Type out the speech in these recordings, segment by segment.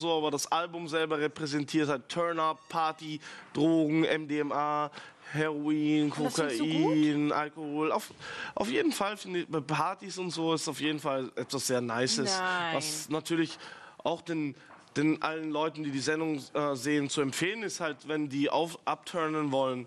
so, aber das Album selber repräsentiert halt Turn-Up, Party, Drogen, MDMA, Heroin, du Kokain, Alkohol. Auf, auf jeden Fall finde ich, bei Partys und so ist auf jeden Fall etwas sehr Nices, Nein. was natürlich auch den, den allen Leuten, die die Sendung äh, sehen, zu empfehlen ist halt, wenn die auf abturnen wollen.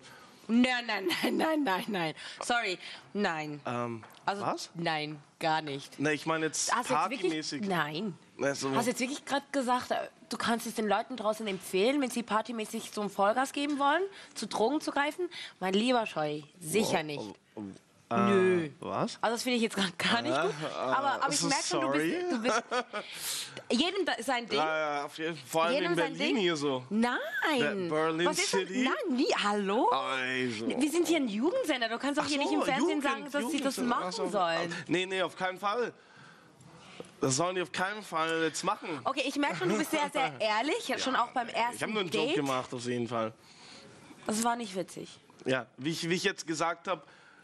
Nein, nein, nein, nein, nein, nein. Sorry, nein. Ähm, Also, was? Nein, gar nicht. Ne, ich meine jetzt Hast jetzt partymäßig. nein. Also, Hast du jetzt wirklich gerade gesagt, äh, du kannst es den Leuten draußen empfehlen, wenn sie partymäßig so einen Vollgas geben wollen, zu Drogen zu greifen? Mein lieber Scheu, sicher nicht. Nö. was? Also das finde ich jetzt gerade gar nicht gut. Aber, aber ich merke schon, du bist, du bist... Jedem sein Ding. Ja, auf jeden, vor allem Jedem in sein Berlin Ding. hier so. Nein. Ber- Berlin Was ist denn- City? Nein, wie? Hallo? Also. Wir sind hier ein Jugendsender. Du kannst doch hier nicht im Fernsehen Jugend- sagen, dass sie das Jugend- machen ach so. sollen. Nee, nee, auf keinen Fall. Das sollen die auf keinen Fall jetzt machen. Okay, ich merke schon, du bist sehr, sehr ehrlich. schon auch beim ersten Ich habe nur einen Date. Joke gemacht, auf jeden Fall. Das war nicht witzig. Ja, wie ich, wie ich jetzt gesagt habe,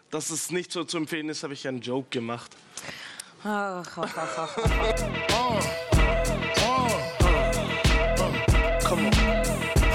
dass es nicht so zu empfehlen ist, habe ich einen Joke gemacht. Ach, ach, ach, ach. Come on.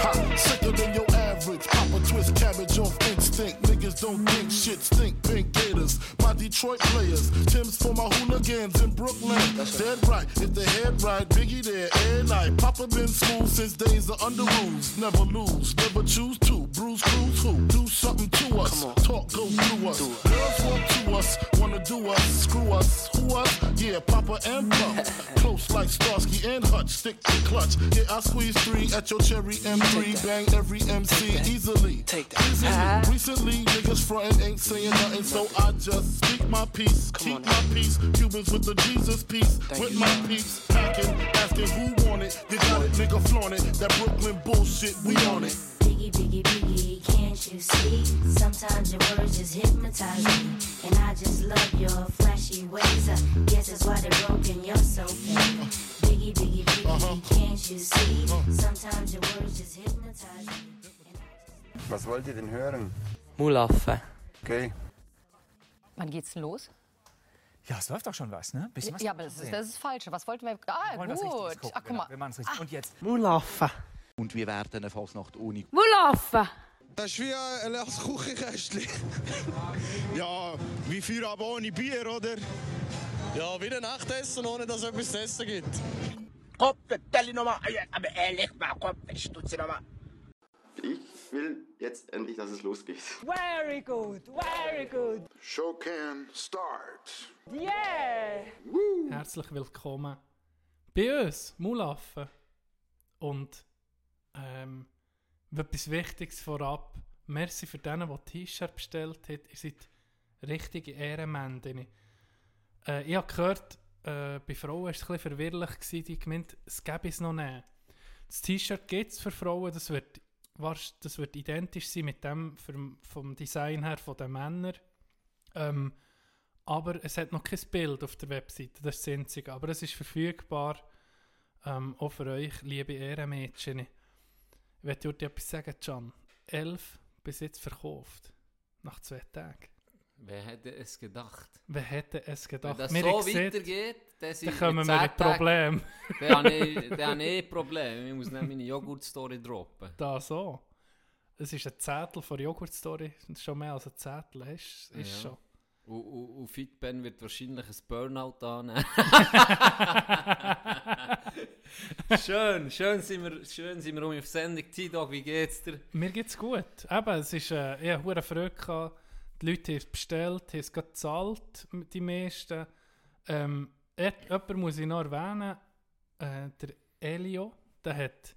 Ha, sicker than your average. Papa twist cabbage off instinct. Niggas don't think shit stink. Pink Gators, my Detroit players. Tim's for my hooligans in Brooklyn. That's Dead right, if the head right, Biggie there every night. Papa been smooth since days of under rules. Never lose, never choose to. Bruise, cruise, who? Do something to us. Talk, go through us. Girls want to us, wanna do us. Screw us, who us? Yeah, Papa and Pump. Close like Starsky and Hutch. Stick to clutch. Yeah, I squeeze three at your cherry M3. Bang every MC easily. Take that. Easily. Recently, niggas frontin' ain't saying nothing, so I just speak my peace. Keep on my peace. Cubans with the Jesus peace. with you, my sir. peeps. Packing, asking who want it. You got it, nigga, flaunt it. That Brooklyn bullshit, we on it. Biggie, biggie, biggie, can't you see? Sometimes your words just hypnotize me. And I just love your flashy ways. I guess that's why they're broken, you're so fake. Biggie, biggie, biggie, uh-huh. can't you see? Uh-huh. Sometimes your words just hypnotize me. And I just Was wollt ihr denn hören? Mulaffe. Okay. Wann geht's denn los? Ja, es läuft doch schon was, ne? Bisschen was Ja, aber das ist das ist falsch. Was wollten wir? Ah, wir gut. Gucken, Ach, guck genau. mal. Wir machen's richtig. Und jetzt Mulaffe. Und wir werden eine Fasnacht ohne Mulaffe. Das ist wie ein leeres Küchenkästchen. ja, wie Feierabend ohne Bier, oder? Ja, wie ein Nachtessen, ohne dass es etwas zu essen gibt. Kopf, stell nochmal. Aber ehrlich, mal Kopf, stutze nochmal. Ich will jetzt endlich, dass es losgeht. Very good, very good. Show can start. Yeah. Herzlich willkommen bei uns, Mulaffen. Und ähm, etwas Wichtiges vorab. Merci für denen, die T-Shirt bestellt haben. Ihr seid richtige Ehrenmänner. Äh, ich habe gehört, äh, bei Frauen war es ein bisschen verwirrlich, gewesen, die gemeint, es gäbe es noch nicht. Das T-Shirt gibt es für Frauen, das wird, das wird identisch sein mit dem vom, vom Design her von den Männern. Ähm, aber es hat noch kein Bild auf der Webseite, das ist das Einzige. Aber es ist verfügbar, ähm, auch für euch, liebe Ehrenmädchen. Ich möchte dir etwas sagen, Can. Elf bis jetzt verkauft. Nach zwei Tagen. Wer hätte es gedacht? Wer hätte es gedacht? Wenn das Wir so weitergeht, dann, dann kommen wir in 10 Tagen- Probleme. Dann habe ich, dann habe ich eh Probleme. Ich muss nicht meine Joghurt-Story droppen. Da so. Es ist ein Zettel von Joghurt-Story. Das ist schon mehr als ein Zettel. Ist, ist Ja. schon. Und, und, und Fitben wird wahrscheinlich ein Burnout annehmen. schön, schön sind wir, schön sind wir um auf Sendung. T-Dog, wie geht's dir? Mir geht's gut. Eben, es ist, äh, ich hatte Freude. gehabt. Die Leute haben es bestellt, haben es gezahlt, die meisten. Ähm, jemand muss ich noch erwähnen, äh, der Elio, der hat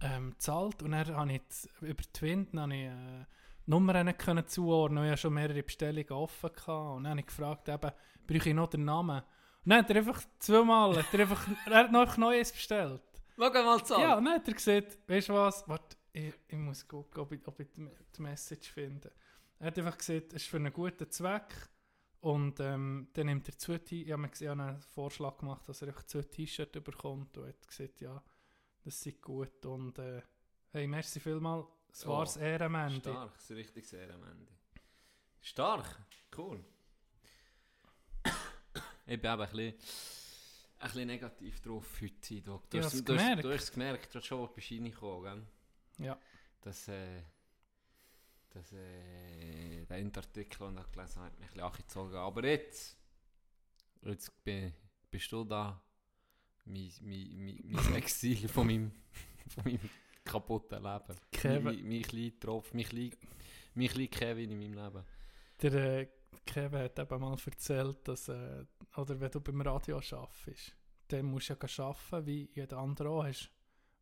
ähm, gezahlt und dann habe ich über Twin habe ich, äh, Nummern nicht können zuordnen, ich ja schon mehrere Bestellungen offen hatte. Und dann habe ich gefragt, eben, brauche ich noch den Namen? Und dann hat er einfach zweimal, hat er, einfach, er hat noch Neues bestellt. Mag mal zahlen? Ja, und dann hat er gesagt, weißt du was, warte, ich, ich muss gucken, ob ich, ob ich die, die Message finde. Er hat einfach gesagt, es ist für einen guten Zweck und ähm, dann nimmt er zwei T- ich habe mir gesehen, einen Vorschlag gemacht, dass er einfach zwei T-Shirts bekommt und hat gesagt, ja, das sei gut und äh, hey, merci vielmals, es Oh, war das Ehrenmende. Stark, das ist ein richtiges Ehrenmende. Stark, cool. ich bin eben ein bisschen ein bisschen negativ drauf heute. Du, hast, du, hast, gemerkt. du hast es gemerkt, du hast schon, wo du bist reingekommen, gell? Ja. Das, äh, das, äh, der Endartikel, den ich gelesen habe, hat mich ein bisschen angezogen. Aber jetzt, jetzt bin, bist du da, mein, mein, mein, mein Exil von meinem, von meinem kaputten Leben. Kevin. Mein, mein kleiner Tropf, mein kleiner, mein kleiner Kevin in meinem Leben. Der äh, Kevin hat eben mal erzählt, dass, äh, oder wenn du beim Radio arbeitest, dann musst du ja arbeiten, wie jeder andere auch. Hast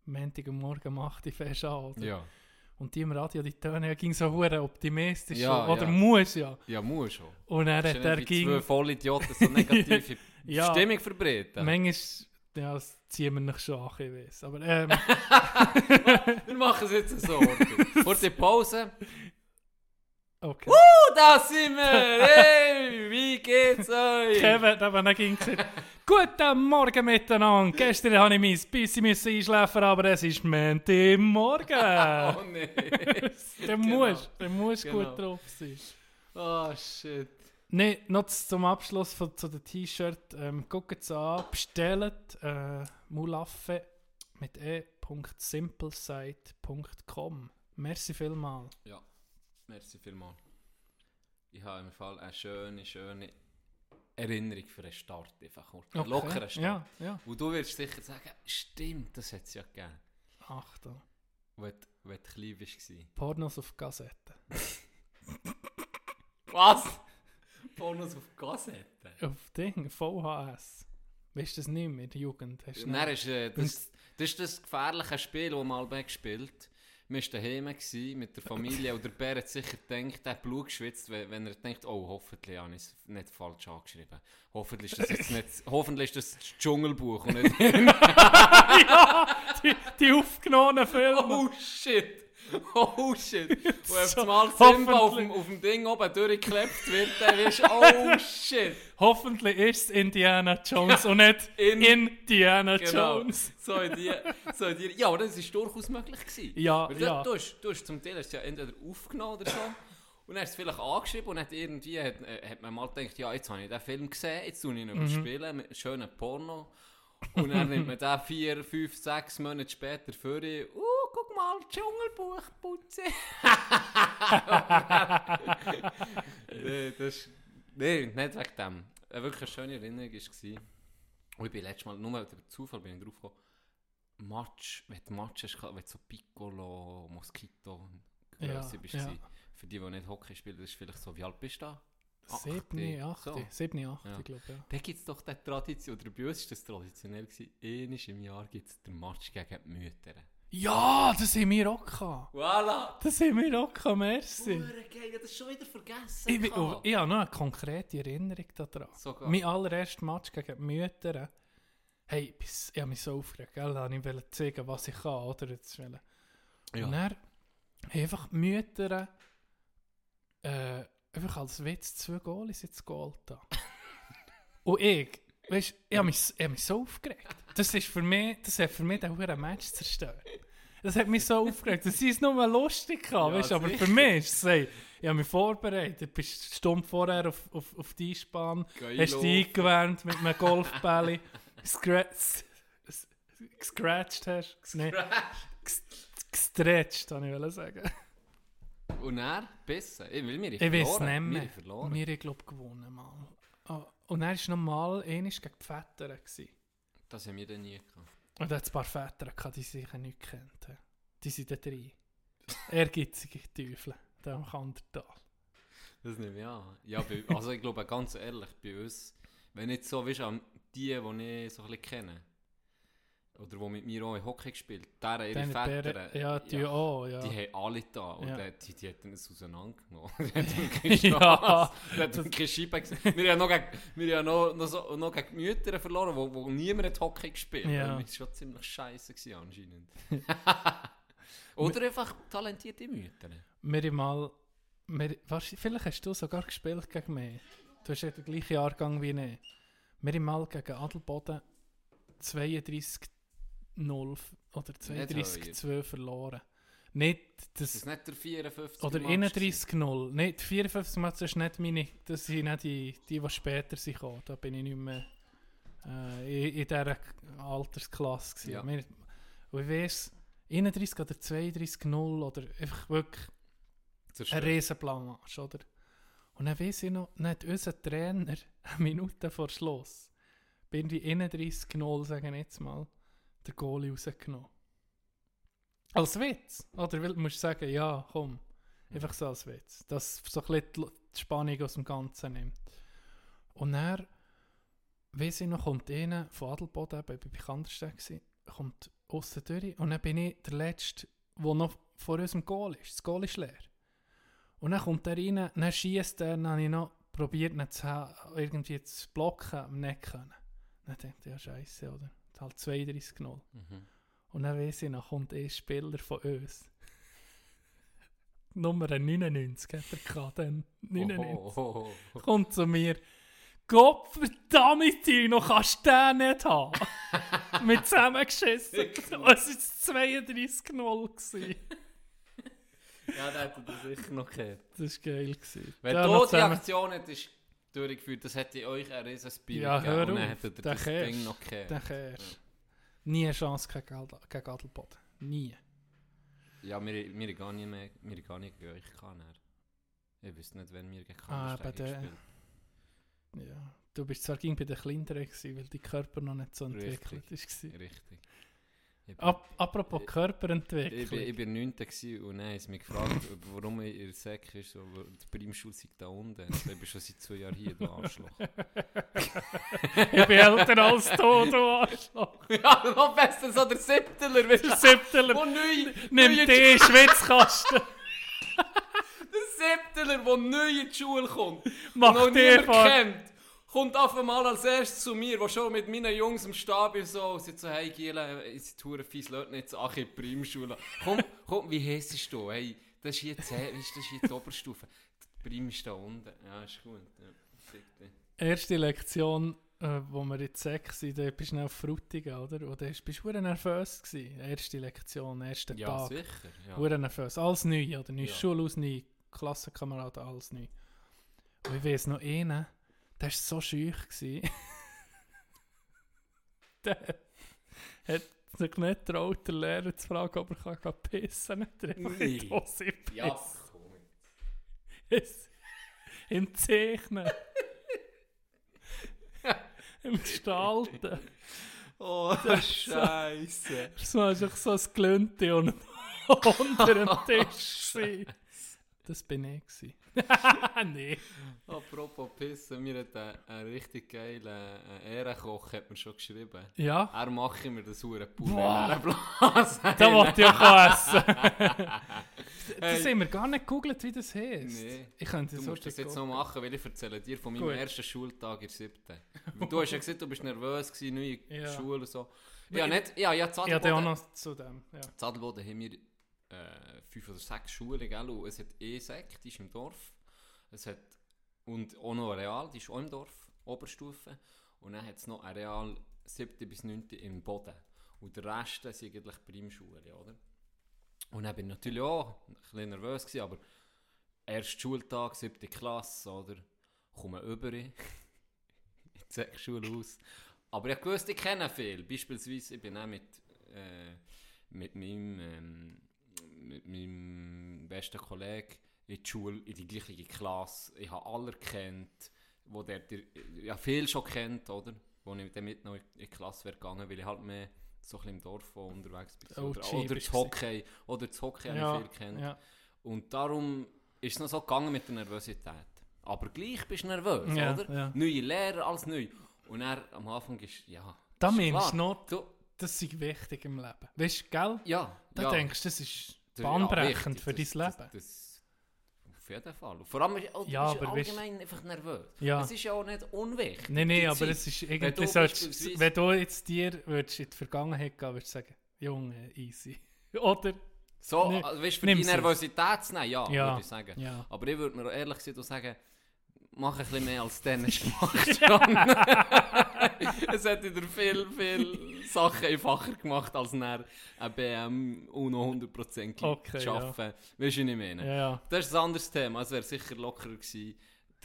Montag am Morgen macht die fest an, oder? Ja. Und die im Radio, die Töne ja ging so hure optimistisch. Ja. Oder ja. muss ja. Ja, muss schon. Und er hat er ging... zwei Vollidioten so negative Ja. Stimmung verbreiten. Manchmal, ja, das ziehen wir nicht schon an, ich weiss. Aber, ähm... Wir machen es jetzt so. Horti. Kurze Pause. Okay. Uh, da sind wir! Hey, wie geht's euch? Kevin hat eben ging gesagt, Guten Morgen miteinander. Gestern habe ich mein bisschen müssen einschlafen, aber es ist Montag Morgen. Oh nee. der muss, der muss Genau. gut drauf sein. Oh shit. Nein, noch zum Abschluss von, zu den T-Shirt. Ähm, Guckt es an, bestellt äh, Mulaffe mit e.simplesite.com. Merci vielmal. Ja, merci vielmals. Ich habe im Fall eine schöne, schöne Erinnerung für einen Start. Einfach kurz. Einen Okay, lockeren Start. ja, ja. Wo du wirst sicher sagen, stimmt, das hat es ja gegeben. Achtung. Wo du, wo du klein warst. Pornos auf Kassette. Was? Pornos auf Kassette? Auf Ding, VHS. Weißt du das nicht mehr der Jugend? Hast du Und dann ist, äh, das, das ist das gefährliche Spiel, das wir mal gespielt Wir waren daheim gewesen mit der Familie und der Bär hat sicher gedacht, er hat Blut geschwitzt, wenn, wenn er denkt, oh, hoffentlich habe ich es nicht falsch angeschrieben. Hoffentlich ist das jetzt nicht, hoffentlich ist das das Dschungelbuch und nicht... ja, die, die aufgenommenen Filme. Oh shit! Oh shit! Wo So, einmal Simba auf dem, auf dem Ding oben durchgeklebt wird, dann wirst du, oh shit! Hoffentlich ist es Indiana Jones und nicht In- Indiana Genau. Jones. So in die, so in die, ja, aber das war durchaus möglich. Gewesen. Ja, Weil ja. Du, hast, du hast zum Teil hast ja entweder aufgenommen oder so. Und hast du es vielleicht angeschrieben und hat irgendwie hat, äh, hat man mal gedacht, ja, jetzt habe ich den Film gesehen, jetzt tue ich ihn Mhm. überspielen mit einem schönen Porno. Und dann nimmt man den vier, fünf, sechs Monate später für ihn. Uh, mal, Dschungelbuch putzen. nee, das nee, nicht wegen dem. Eine wirklich schöne Erinnerung war. Und ich bin letztes Mal, nur über Zufall bin ich drauf gekommen, Match, wenn du Match hast, wenn du so Piccolo, Mosquito, Ja, Grösse bist. ja. Für die, die nicht Hockey spielen, das ist vielleicht so, wie alt bist du da? Siebni, achte, siebni, achte, ja. glaub, ja. Da gibt es doch die Tradition, oder bei uns war das traditionell, gewesen, einmal im Jahr gibt es den Match gegen die Mütter. Ja, das haben wir auch gehabt. Voilà! Das haben wir auch gehabt, merci. Hure geil, ich hab das schon wieder vergessen. Ich, bin- gehabt. ich habe noch eine konkrete Erinnerung daran. Sogar. Mein allererster Match gegen die Mütter. Hey, bis, ich habe mich so aufgeregt, gell? Da wollte ich zeigen, was ich kann, oder? Jetzt. Ja. Und dann haben einfach die Mütter äh, einfach als Witz zwei Goalies ins Goal da. Und ich, weißt ich habe mich, ich hab mich so aufgeregt. Das, ist für mich, das hat für mich den verdammten Match zerstört. Das hat mich so aufgeregt. Das ist nur lustig, gehabt, Ja, weißt, aber sicher. für mich ist es, hey, ich habe mich vorbereitet. Bist stumm vorher auf, auf, auf die Geil hast dich eingewärmt mit einem Golfbälle, scratched, gescratcht hast. Nee, ges- gestretched, wollte ich sagen. Und er besser. Ich will mir Ich weiß nicht mehr. Wir haben, glaube gewonnen mal. Ah, Und dann war noch mal einmal gegen die Väter. gewesen. Das haben wir dann nie gehabt. Und da hat ein paar Väter gehabt, die sich nicht kennt. Die sind da drin. Ehrgeizige Teufel, da am Kandertal. Das nehme ich an. Ja, bei, also ich glaube, ganz ehrlich, bei uns, wenn nicht so, weißt du, an die, die ich so ein bisschen kenne, oder die mit mir auch in Hockey gespielt deren ihre Väter, Bären- ja, die auch, ja. die haben alle da und Ja. äh, die, die hätten es auseinandergenommen. die hätten Ja. Hätten keine Scheibe gesehen. Wir haben noch gegen, wir haben noch, noch, so, noch gegen die Mütter verloren, wo, wo niemand hat Hockey gespielt Ja. hat. Das war schon ziemlich scheiße gewesen, anscheinend. oder einfach talentierte Mütter. Wir haben mal. Wir, vielleicht hast du sogar gespielt gegen mich. Du hast ja den gleichen Jahrgang wie ich. Wir haben mal gegen Adelboden 32-0 oder 32-2 verloren. Nicht das. Das ist nicht der 54. Oder Match 31-0. Nein, die 54 Match ist nicht meine. Das sind nicht die, die, die später sind gekommen. Da bin ich nicht mehr Äh, in, in dieser Altersklasse. gewesen. Ja. Wir, und ich weiss, 31 oder 32 0 oder einfach wirklich ein Riesenblamage, oder? Und dann weiss ich noch, hat unser Trainer eine Minute vor Schluss bin die 31 0 sagen jetzt mal, den Goalie rausgenommen. Als Witz. Oder will- musst du sagen, ja, komm. Einfach so als Witz. Dass so ein bisschen die Spannung aus dem Ganzen nimmt. Und dann, weiss ich noch, kommt einer von Adelboden, eben, bei Kandersteg, gewesen, kommt aussen durch und dann bin ich der Letzte, der noch vor unserem Goal ist. Das Goal ist leer. Und dann kommt er rein, dann schießt er, dann habe ich noch probiert, ihn zu, irgendwie zu blocken, nicht können. Dann denkt ich, ja scheiße, oder? Halt 32 0 Mhm. Und dann weiss ich, dann kommt ein Spieler von uns. Nummer 99 hat er gehabt, dann 99. Oh. Kommt zu mir. Gott verdammt, Tino, kannst du den nicht haben? Mit zusammengeschissen. Es war 32-0. gewesen. Ja, der hätte das sicher noch gehört. Das war geil. gewesen. Wenn Da du noch die Aktion hättest durchgeführt, das hätte euch ein riesen Spirit Ja, hör und dann auf. hätte er Den das Ding kehrst. noch gehört. Den kehrst. Nie eine Chance gegen, gegen Adelboden. Nie. Ja, wir, wir gar nicht mehr, wir haben gar nicht gegen euch gehabt. dann. Ich wüsste nicht, wenn wir gegen Ah, bei der- Ja. Du bist zwar ging bei den Kleineren, gewesen, weil dein Körper noch nicht so entwickelt Richtig. war. Richtig. Ich bin- Ap apropos Ich- Körperentwicklung. Ich bin, ich bin 9. gewesen und dann haben mich gefragt, warum ich in der Säcke ist, so, die Primschule sei da unten. Also, ich bin schon seit zwei Jahren hier, du Arschloch. ich bin älter als du, du Arschloch. ja, noch besser so der Siebteler. Der Siebteler. Wo neu... Nimm neu- den Schwitzkasten. Der Siebteler, der neu in die Schule kommt Mach und noch niemand kennt, kommt auf einmal als erstes zu mir, der schon mit meinen Jungs im Stab ist, so, und so, hey Giele, ich sind hure fies Leute nicht, so, ach, in die Primschule. Komm, komm, wie heisst du? Hey, das ist hier 10, weißt das ist hier die Oberstufe. Die Prim ist da unten. Ja, ist gut. Ja. Erste Lektion, äh, wo wir in Sek waren, da bist du auf Frutigen, oder? Und da bist du verdammt nervös gewesen. Erste Lektion, erster Ja, Tag. sicher, ja. Verdammt nervös. Alles neu, oder? Neue Ja. Schule aus neu, Klassenkameraden, alles neu. Und ich weiss noch einen, der war so schüch. der hat sich nicht getraut, den Lehrer zu fragen, ob er kann pissen kann. Er einfach in die Nee. Hose Ja, komm Es- Im Zeichnen. Im Gestalten. Oh, das Scheisse. Das war einfach so ein Glünte und unter dem Tisch. gewesen. Das bin ich. gewesen. nee. Apropos Pissen, mir hat ein, ein richtig geiler äh, Ehrenkoch hat mir schon geschrieben. Ja? Er mache mir das hure Boah. Blase. Da wollte ich auch essen. Hey. Das haben wir gar nicht gegoogelt, wie das heisst. Nee. Ich könnte du so musst das jetzt noch machen, weil ich erzähle dir von meinem Gut. ersten Schultag in der siebten. Du hast ja gesagt, du bist nervös gewesen, neue Ja. Schule und so. Ja, Ja, ich- nicht, ja, ja, Ja, dann auch Zadelboden, noch zu dem. Ja. Zadelboden haben wir äh, fünf oder sechs Schulen, gell? Und es hat Sek, die ist im Dorf. Es hat, und auch noch Real, die ist auch im Dorf, Oberstufe. Und dann hat es noch eine Real 7. bis 9. im Boden. Und der Rest sind eigentlich Primschulen, oder? Und dann bin ich natürlich auch ein bisschen nervös gewesen, aber erst Schultag, siebte Klasse, oder? Komme über in die Sekschule aus. Aber ich wusste, ich kenne viel. Beispielsweise, ich bin auch mit, äh, mit, meinem, ähm, mit meinem besten Kollegen in die Schule, in die gleiche Klasse. Ich habe alle kennt, wo der, ja, viel schon kennt, oder? Wo ich mit noch in die Klasse wäre gegangen, weil ich halt mehr so ein bisschen im Dorf unterwegs bin. Oder, oder das Hockey, oder das Hockey Ja, habe ich viel kennt. ja. Und darum ist es noch so gegangen mit der Nervosität. Aber gleich bist du nervös, Ja, oder? ja. Neue Lehrer als neu. Und er am Anfang ist, ja. Da ist meinst klar. du noch, Du, das ist wichtig im Leben. Weißt du, gell? Ja, Da ja. denkst du, das ist bahnbrechend wichtig, für dein Leben. Das, das, auf jeden Fall. Und vor allem, ist- oh, Ja, bist aber weißt- allgemein einfach nervös. Ja. Es ist ja auch nicht unwichtig. Nein, nein, aber Zeit. es ist Wenn irgendwie, du solltest, beispielsweise- wenn du jetzt dir würdest in die Vergangenheit gehen würdest du sagen, Junge, easy. Oder? So, Nimm- also, weißt, für die. Nervosität zu nehmen, ja, Ja, würde ich sagen. ja. Aber ich würde mir ehrlich gesagt auch sagen, mach ein bisschen mehr als Dennis gemacht es hat dir viel, viel Sachen einfacher gemacht, als nach ein BM UNO 100% Okay, zu arbeiten. Weißt du, was ich meine? Ja, ja. Das ist ein anderes Thema. Es wäre sicher lockerer gewesen.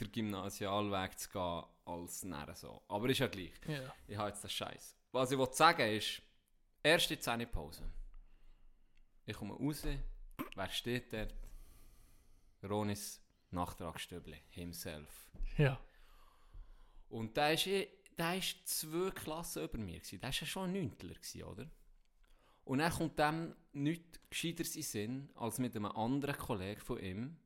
den Gymnasialweg zu gehen, als näher so. Aber ist ja gleich. Ja. Ich habe jetzt den Scheiß. Was ich sagen ist, erste Zähnepause. Ich komme raus, wer steht dort? Ronis Nachtragsstübli, himself. Ja. Und der ist, eh- der ist zwei Klassen über mir. Gewesen. Der war ja schon ein Neuntler, gewesen, oder? Und dann kommt dem nichts gescheiteres in Sinn, als mit einem anderen Kollegen von ihm,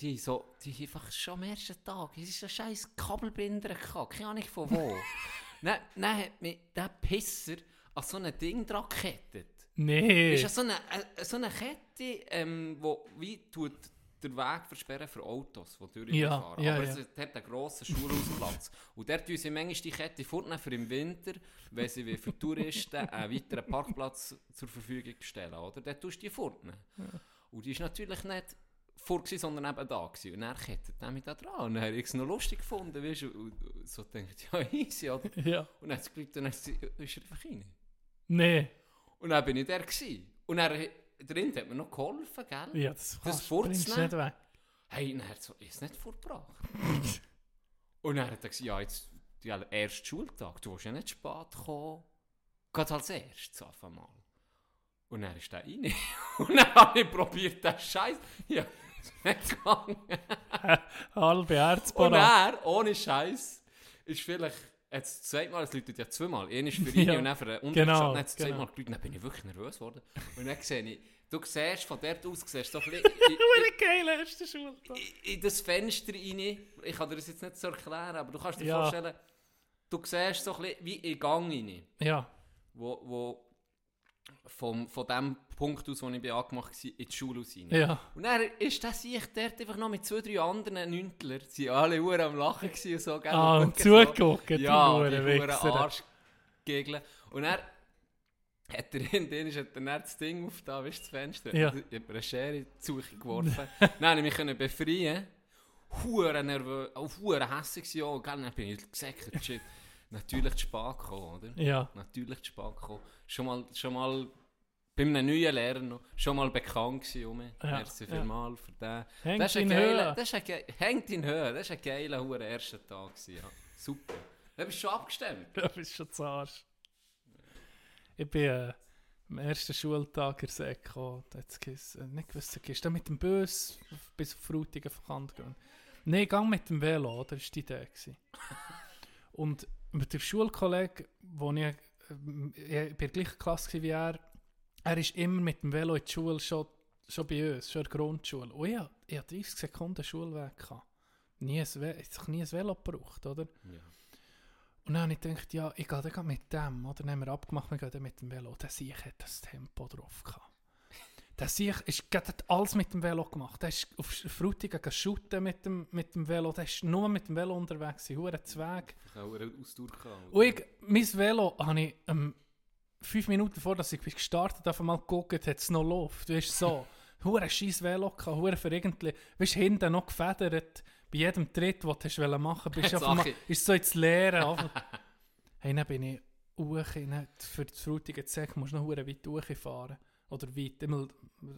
die so, die einfach schon am ersten Tag, es ist ein scheiß Kabelbinder gehabt, keine Ahnung von wo. dann, dann hat mich der Pisser an so ein Ding dran gekettet. Nee. Ist ja so eine, äh, so eine Kette, ähm, wo wie tut den Weg versperren für Autos, die durchfahren. Ja, ja, Aber ja. es hat einen grossen Schulhausplatz. Und dort tun sie manchmal die Kette fortnehmen für im Winter, wenn sie für Touristen einen weiteren Parkplatz zur Verfügung stellen. Oder? Dort tust du die fortnehmen. Und die ist natürlich nicht vor, gewesen, sondern eben da. Gewesen. Und er kettet er mich da dran. Und dann habe ich es noch lustig gefunden. Weißt, und, und so denkt ja, easy. Oder? Ja. Und dann hat es geglaubt, dann ist er er einfach rein. Nee. Und dann bin ich der gewesen. Und drin hat mir noch geholfen, gell? Ja, das das vorzunehmen. nicht weg. Hey, und dann hat er so, es nicht vorgebracht. und dann hat er gesagt, ja, jetzt, ja, erst Schultag, du willst ja nicht spät kommen. Geht als erstes auf einmal. Und dann ist der rein. und dann habe ich probiert, den Scheiß. Ja, ist nicht gegangen. Halbe Und Herzparat. er, ohne Scheiß, ist vielleicht, jetzt zweimal, es läutet ja zweimal, einer ist für ihn Ja, und dann für den genau, dann hat es genau. zweimal geläutet, dann bin ich wirklich nervös geworden. Und dann sehe ich, du siehst, von dort aus siehst so ein bisschen geil, erster Schultag. in, in das Fenster rein, ich kann dir das jetzt nicht so erklären, aber du kannst dir Ja. vorstellen, du siehst so ein bisschen wie in Gang rein, Ja. wo, wo vom, von dem Punkt aus, wo ich angemacht war, in die Schule rein. Ja. Und dann ist das ich dort einfach noch mit zwei, drei anderen Neuntlern, sie waren alle hure am Lachen und so, gell? Ah, und gucken zugeguckt, die Ja, Huren die hure Wichser. Arschgegel. Und er hat er in den hat er dann das Ding auf da, weißt du, das Fenster. Ja. Ich habe eine Schere Suche geworfen. dann konnte ich mich können befreien. Hure nervös, auch hure hässig gewesen, auch, gell? Dann bin ich gesäckert, shit. Natürlich zu spät gekommen, oder? Ja. Natürlich zu spät gekommen. Schon mal, schon mal bei einem neuen Lehrer noch, schon mal bekannt gewesen um. Ja, Merci ja. vielmals für den. Hängt das ist ein in Höhe. das ist ein hängt in Höhe. Das ist ein geiler, hure erster Tag gewesen, ja. Super. Da bist du schon abgestimmt. Du bist schon zu Arsch. Ich bin äh, am ersten Schultag in Säck gekommen. Da hat's geheißen, äh, nicht gewusst, gehst du mit dem Bus bis auf Frutigen auf Kant gehen? Nein, gang mit dem Velo? Das war die Idee. Und mit dem Schulkollegen, wo ich, äh, ich bin der gleichen Klasse wie er, er ist immer mit dem Velo in die Schule, schon, schon bei uns, schon in der Grundschule. Und ich, ich hatte 30 Sekunden Schulweg. Gehabt. Nie ein, ich habe nie ein Velo gebraucht, oder? Ja. Und dann habe ich gedacht, ja, ich gehe mit dem, oder? Dann haben wir abgemacht, wir gehen mit dem Velo. Der Sieg hat das Tempo drauf gehabt. Der Sieg ist, der hat alles mit dem Velo gemacht. Der ist auf Frutigen shooten mit dem, mit dem Velo. Der ist nur mit dem Velo unterwegs, hure Zweig. Und ich, mein Velo habe ich ähm, fünf Minuten bevor dass ich gestartet habe, einmal geguckt, hat es noch Luft. Du, so. Hure scheiß Velo gehabt, hure für irgendwie, weißt hinten noch gefedert. Bei jedem Tritt, den du hast machen bist einmal, Sache. ist so ins Leere. einfach. hey, dann bin ich hoch, für das Frutigen Zeck musst du noch hure weit hochfahren. Oder weit, immer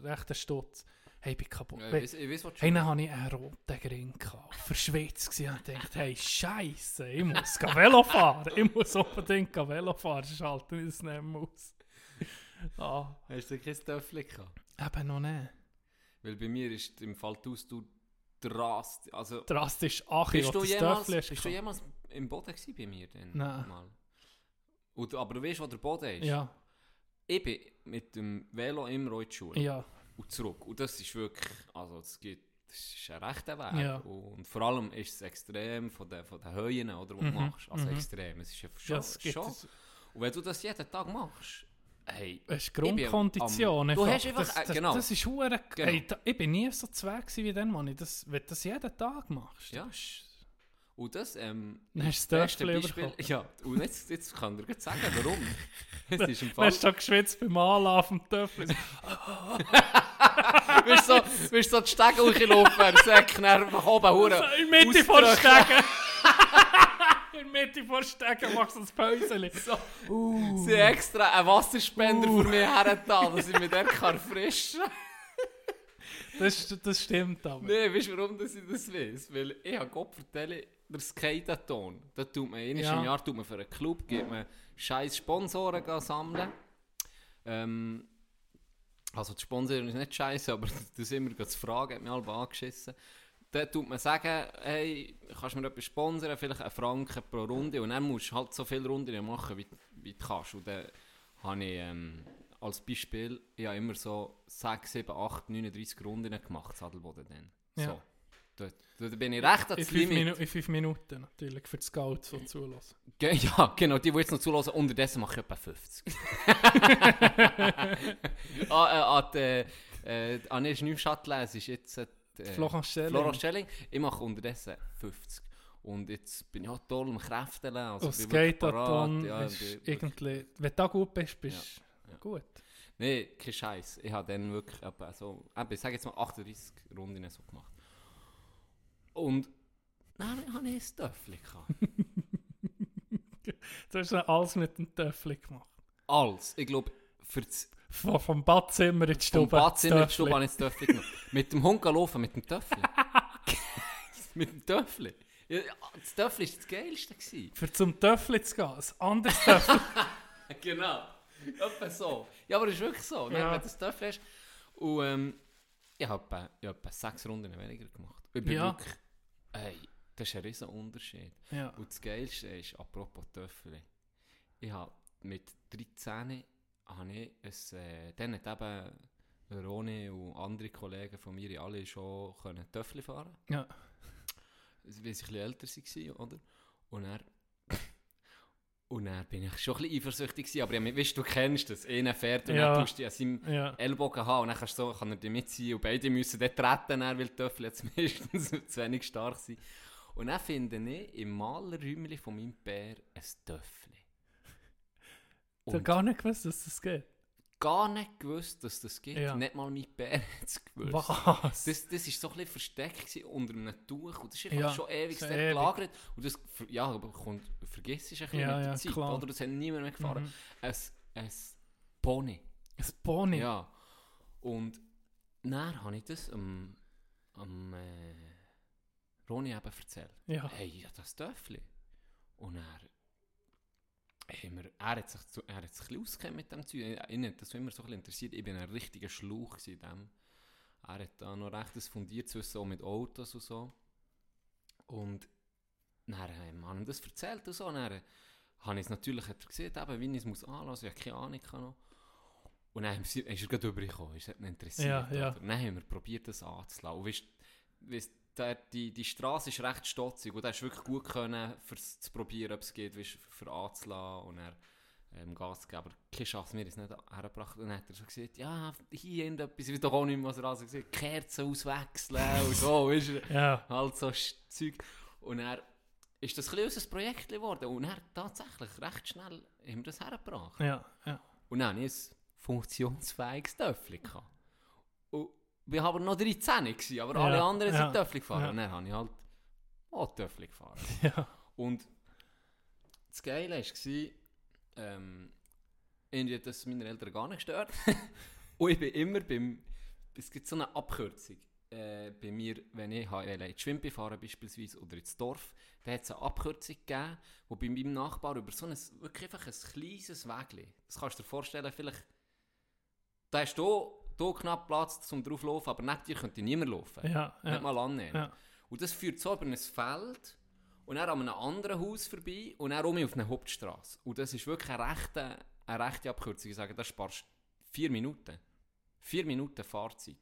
rechter Stutz. Hey, ich bin kaputt. Ja, ich weiss, was hey, dann hatte ich einen roten Grin. Verschwitzt gewesen. Und dachte, hey, Scheiße, ich muss Velo fahren. Ich muss unbedingt Velo fahren, sonst halte ich es nicht mehr aus. Ah, Hast du kein Töffel gehabt? eben noch nicht. Weil bei mir ist im Fall die Ausdauer drastisch. Also, Drastisch Achi, bist du das jemals, bist du jemals im Boden gewesen bei mir? Dann, Nein. Mal? Und, aber du weißt, wo der Boden ist? Ja. Ich bin mit dem Velo immer in die Schule. Ja. Und zurück. Und das ist wirklich, also es gibt, das ist ein rechter Weg. Ja. Und vor allem ist es extrem von den, von den Höhen, oder, die Mhm, du machst. Also mhm. extrem. Es ist schon, Ja, schon. Und wenn du das jeden Tag machst, hey, Es ist bin am- Grundkondition. Du hast einfach, das, das, genau. Das ist hure. Genau. Hey, da, ich bin nie so gewesen wie dann, Mann. Das, wenn du das jeden Tag machst. Ja. ist- Und das ähm, Dann ist hast das beste Beispiel. bekommen. Ja, und jetzt, jetzt kann ich dir gleich sagen, warum. Es ist im Fall... hast du schon geschwitzt beim Anlaufen am Töffel. Bist so, bist so die Stege hochgelaufen, er sagt, dann nach oben hure In der Mitte ausdrücken. Stegen. In der Mitte vor Stegen machst du ein Päuschen. So, Sie haben extra einen Wasserspender für mich hergetan, dass ich mich dort kann erfrischen kann. Das, das stimmt aber. Nein, weißt du, warum dass ich das weiß? Weil ich habe Gott vertelle, der Skateathon, da tut man einmal Ja. im Jahr tut man für einen Club, gibt man scheiß Sponsoren gehen sammeln. Ähm, also die Sponsoren ist nicht scheiße, aber das immer zu fragen, hat mich alle angeschissen. Dann tut man sagen, hey, kannst du mir etwas sponsern, vielleicht einen Franken pro Runde und dann musst du halt so viele Runden machen, wie, wie du kannst. Und dann habe ich ähm, als Beispiel, ich immer so 6, 7, 8, 39 Runden gemacht, Sadelboden dann. Ja. So. Da, da bin ich recht In ans fünf, Limit. In fünf Minuten natürlich, für die Scouts, die zulassen. Ge ja, genau, die, die jetzt noch zulassen, unterdessen mache ich etwa 50. ah, äh, an die, äh, an der Schnüfschattlese ist jetzt äh, Florence Schelling. Florence Schelling. Ich mache unterdessen 50. Und jetzt bin ich auch toll am Kräfteln. Also Und wirklich Skateathon ja, ist irgendwie... Wenn du da gut bist, bist du Ja. gut. Nein, kein Scheiß. Ich habe dann wirklich so, eben, ich sage jetzt mal 38 Runden so gemacht. Und dann habe ich ein Töffel gehabt. Du hast dann alles mit dem Töffel gemacht. Alles. Ich glaube, für das Von, vom Badzimmer in die Vom Stube. Badzimmer in die Stube habe ich das Töffel genommen. Mit dem Hund laufen, mit dem Töffel. mit dem Töffel. Ja, das Töffel war das Geilste. Gewesen. Für zum Töffel zu gehen, ein anderes Töffel. genau. Etwa so. Ja, aber es ist wirklich so. Ja. Wenn du das Töffel hast. Und ähm, ich habe etwa, ich etwa sechs Runden weniger gemacht. Ich bin Ja. wirklich... Ey, das ist ein riesen Unterschied. Ja. Und das Geilste ist, apropos Töffel, ich habe mit 13 habe ich ein, äh, dann hat eben Roni und andere Kollegen von mir alle schon können Töffel fahren Ja. weil sie ein bisschen älter waren, oder? Und er und dann bin ich schon ein bisschen eifersüchtig gewesen, aber ja, weißt, du kennst das, einer fährt und Ja. dann tust du an seinem Ja. Ellbogen haben und dann kannst du so, kann er dich mitziehen und beide müssen dort dann, weil die Töffel jetzt meistens zu wenig stark sind. Und dann finde ich im Malerräumchen von meinem Bär ein Töffel. Du hast gar nicht gewusst, dass das geht. Gar nicht gewusst, dass das gibt. Ja. Nicht mal mein Bär hat es gewusst. Was? Das, das ist so ein bisschen versteckt unter einem Tuch und das ist einfach Ja, schon ewig so gelagert. Und das, ja, aber kommt, vergiss es ein bisschen Ja, mit der ja, Zeit, klar. oder? Das hat niemand mehr gefahren. Mhm. Ein, ein Pony. Ein Pony? Ja. Und dann habe ich das am, am äh, Roni eben erzählt. Ja. Hey, ja, das Töffli. Und er, wir, er hat sich, zu, er hat sich ein bisschen mit dem Zeug. Ihn hat das immer so ein interessiert. Ich bin ein richtiger Schlauch in dem. Er hat da noch recht ein fundiertes Wissen auch mit Autos und so. Und dann haben wir ihm das erzählt und so. Und dann habe ich es natürlich hat er gesehen, eben, wie ich es muss anlassen. Ich habe keine Ahnung. noch. Und dann ist er gerade rübergekommen, ist nicht interessiert. Ja, ja. Dann haben wir probiert, das anzulassen. Und weißt, weißt, der, die, die Straße ist recht stotzig und er ist wirklich gut können, fürs zu probieren, ob es geht, weißt, für, anzulassen und er ähm, Gas geben. Aber keine Chance, mir ist nicht hergebracht. Und dann hat er so gesagt, ja, hier irgendetwas, ich weiß doch auch nicht mehr, was er also gesagt hat, Kerzen auswechseln und so, weißt du. Ja. Halt so Zeug. Und er ist das ein bisschen unser Projekt geworden und er tatsächlich recht schnell haben wir das hergebracht. Ja, ja. Und dann ich ein funktionsfähiges Töffel. gehabt. Wir waren noch 13 gewesen, aber Ja, alle anderen ja, sind Töffel gefahren. ja. Und dann habe ich halt auch Töffel gefahren. Ja. Und das Geile war, ähm, irgendwie hat das meine Eltern gar nicht gestört. Und ich bin immer beim, es gibt so eine Abkürzung. Äh, bei mir, wenn ich habe, in die Schwimmbad fahre beispielsweise oder ins Dorf, da hat es eine Abkürzung gegeben, wo bei meinem Nachbar über so ein, wirklich einfach ein kleines Wägli, das kannst du dir vorstellen, vielleicht, da hast du hier knapp Platz zum drauflaufen, aber neben dir könnte niemand laufen. Ja, ja. Nicht mal annehmen. Ja. Und das führt so über ein Feld und dann an einem anderen Haus vorbei und dann um auf eine Hauptstraße. Und das ist wirklich eine rechte, eine rechte Abkürzung. Ich sage, da sparst du vier Minuten. Vier Minuten Fahrzeit.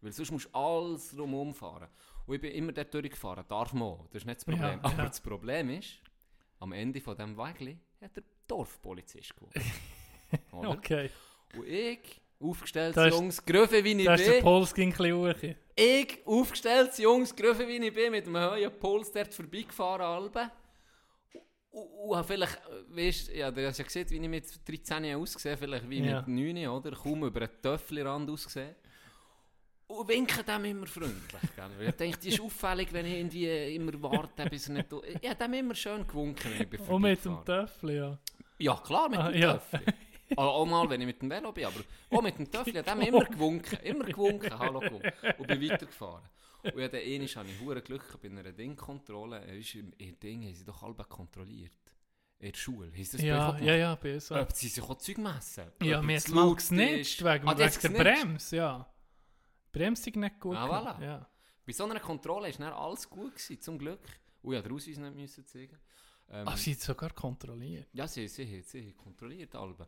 Weil sonst musst du alles drumherum fahren. Und ich bin immer dort durchgefahren. Darf man auch. Das ist nicht das Problem. Ja, Aber ja. das Problem ist, am Ende von diesem Wägli hat der Dorfpolizist gewonnen. Okay. Und ich, aufgestellt Jungs, Gröfe wie ich Da ist der bin. Puls ging ein. Ich, aufgestellt, Jungs, gerufen wie ich bin, mit einem hohen Puls dort vorbeigefahren, Alben. Und, habe vielleicht, weißt ja, du hast ja gesehen, wie ich mit 13 aussehe, vielleicht wie Ja. mit 9, oder? Kaum über einen Töffelrand ausgesehen. Und winken dem immer freundlich. Gell? Ich denke, die ist auffällig, wenn ich irgendwie immer warte, bis er nicht... Ich habe dem immer schön gewunken, wenn ich bin Und mit dem. Töffel, ja. Ja, klar, mit Ah, dem ja. Töffel. auch, auch mal, wenn ich mit dem Velo bin, aber auch mit dem Töffel, hat er immer gewunken, immer gewunken, hallo gewunken, und bin weitergefahren. Und ja, dann einmal hatte ich hure Glück bei einer Dingkontrolle, äh, weisst du, im Ding haben sie doch alle kontrolliert. In der Schule. Sie das Ja, ja, ja, bei uns auch. Ob sie sich auch Zeug messen. Ja, mir es hat mal laut gesnitcht wegen, Ah, wegen der? Bremse, ja. Bremse ist nicht gut. Ah, voilà. Ja. Bei so einer Kontrolle war dann alles gut, gewesen, zum Glück. Und ich musste den Ausweis nicht müssen zeigen. Ähm, Ach, sie hat sogar kontrolliert. Ja, sie, sie, sie, sie kontrolliert. Alben.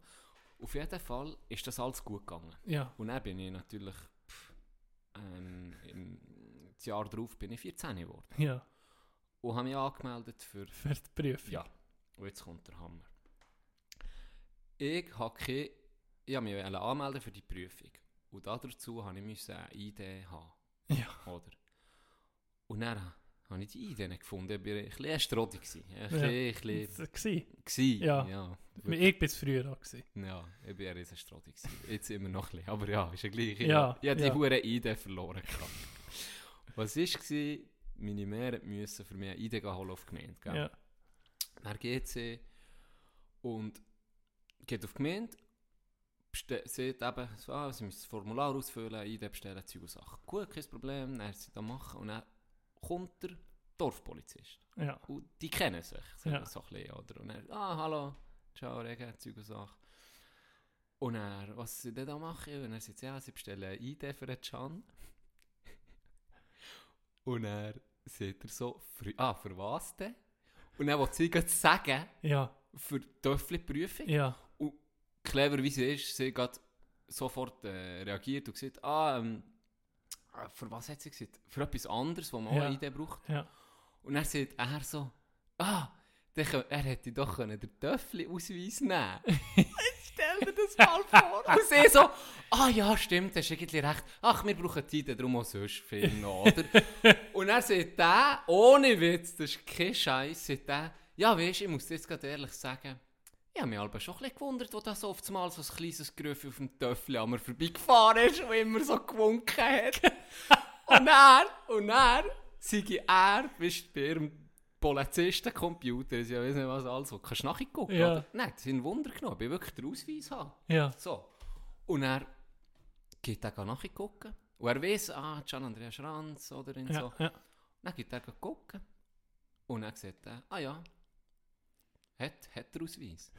Auf jeden Fall ist das alles gut gegangen. Ja. Und dann bin ich natürlich, pff, ähm, im, das Jahr darauf bin ich 14 geworden. Ja. Und habe mich angemeldet für, Für die Prüfung. Ja. Und jetzt kommt der Hammer. Ich habe keine, ich mich anmelden für die Prüfung. Und dazu habe ich eine ID haben. Ja. Oder? Und dann habe ich die ID nicht gefunden. Ich war ein bisschen gewesen. Ein Ja. bisschen, ein bisschen? Gsi, Ja. ja. Ich bin es früher auch. Gewesen. Ja, ich bin ein gewesen. Jetzt immer noch ein bisschen. Aber ja, ist ja gleich. Ja, Ich habe die ja. hure ID verloren. Was war, meine Mehr musste für mich eine ID holen auf die Gemeinde. Gell? Ja. Dann geht sie und geht auf die Gemeinde, sieht eben, so, ah, sie müssen das Formular ausfüllen, ID bestellen, Zeug und Sachen. Gut, kein Problem, dann sie das machen und dann kommt der Dorfpolizist. Ja. Und die kennen sich so, Ja. so ein bisschen, oder? Und dann, ah, hallo, ciao, Regen, Zeug und Sachen. Und er, was sie denn da machen? Und er sagt, ja, sie bestellen eine ID für den Can. Und er sagt er so, für, ah, für was denn? Und dann will sie gerade sagen, Ja. für die Töffli-Prüfung. Ja. Und clever wie sie ist, sie hat sofort äh, reagiert und gesagt, ah, ähm, äh, für was hat sie gesagt? Für etwas anderes, wo man auch Ja. eine Idee braucht. Ja. Und dann sagt er so, ah, er hätte doch können den Töffli-Ausweis nehmen Stell dir das mal vor. Und sie so, ah ja, stimmt, hast irgendwie recht. Ach, wir brauchen Idee, darum auch sonst viel noch, oder? Und er sagt der, ohne Witz, das ist kein Scheiß, sagt der, ja, weißt du, ich muss dir jetzt gerade ehrlich sagen, ich habe mich aber schon ein bisschen gewundert, wo das oft mal so ein kleines Grüff auf dem Töffel an mir vorbeigefahren ist und immer so gewunken hat. und er, und er, sei er, bist bei ihrem Polizistencomputer, ich weiß nicht was alles, wo kannst du nachgucken, Ja. oder? Nein, das sind Wunder genommen, ich wirklich den Ausweis haben. Ja. So. Und er geht er nachgucken. Und er weiss, ah, Gian Andrea Schranz oder Ja, so. ja. Dann geht er gucken. Und dann sagt er, ah ja, hat, hat er Ausweis.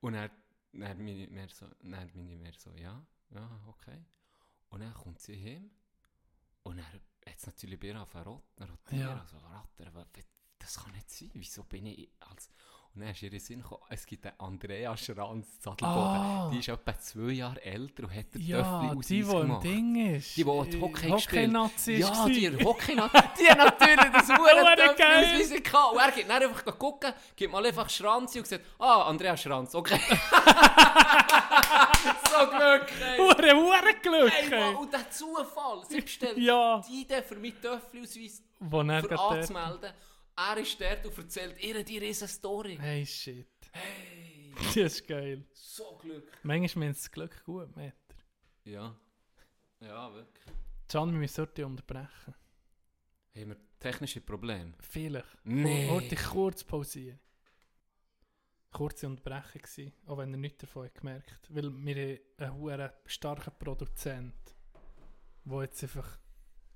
Und er, dann meine mehr so, dann meine mehr so, ja, ja, okay. Und dann kommt sie heim. Und er hat natürlich bei ihr rotieren. Ja. Also, rattern, das kann nicht sein. Wieso bin ich als... Und dann ist ihr in Sinn gekommen, es gibt eine Andrea Schranz Zadelboden. Ah. Die ist etwa zwei Jahre älter und hat den Ja, Töffli die, die Ausweis im. Ding ist. Die, die die Hockey Äh, gespielt ist Ja, die. Hockey-Nazi. Die hat natürlich das er geht dann einfach gucken, gibt mal einfach Schranz und sagt, ah, Andrea Schranz, okay. so Glück, ey. Hure, hure Glück, Ey. Mann, und der Zufall, sie bestellt Ja. die Idee für meinen Töffelausweis für anzumelden. Er ist dort und erzählt ihr die riesen Story. Hey, shit. Hey. Das ist geil. So Glück. Manchmal meint das Glück gut, Meter. Ja. Ja, wirklich. Can, wir müssen heute unterbrechen. Haben wir technische Probleme? Vielleicht. Nee. Wollte ich kurz pausieren. Kurze Unterbrechung gewesen, auch wenn ihr nichts davon habt gemerkt Weil wir haben einen starken Produzent, der jetzt einfach...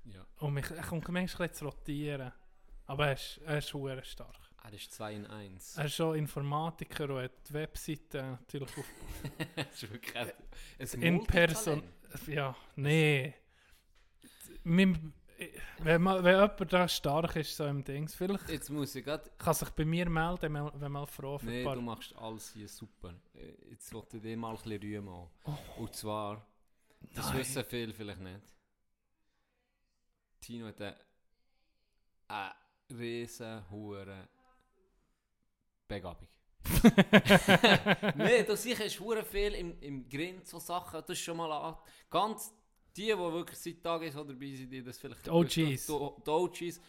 Ja. Und mich, er kommt manchmal zu rotieren. Aber er ist, er ist stark. Er ist 2 in 1. Er ist schon Informatiker und hat die Webseite natürlich auf... Das ist wirklich ein- ein In Person... Ja, nee. Wir, wenn, man, wenn jemand da stark ist, so im Dings, vielleicht Jetzt muss ich grad... kann sich bei mir melden, wenn man, froh für Nee, du machst alles hier super. Jetzt wollte ich dir mal ein bisschen rühmen. auch. Oh. Und zwar, das Nein. wissen viele vielleicht nicht. Tino hat eine, eine riesen, Begabung. nee, du siehst, hast hure viel im, im Grind, so Sachen, das ist schon mal an. Ganz die, die wirklich seit Tagen so dabei sind, die das vielleicht... Die OGs. Die, OGs.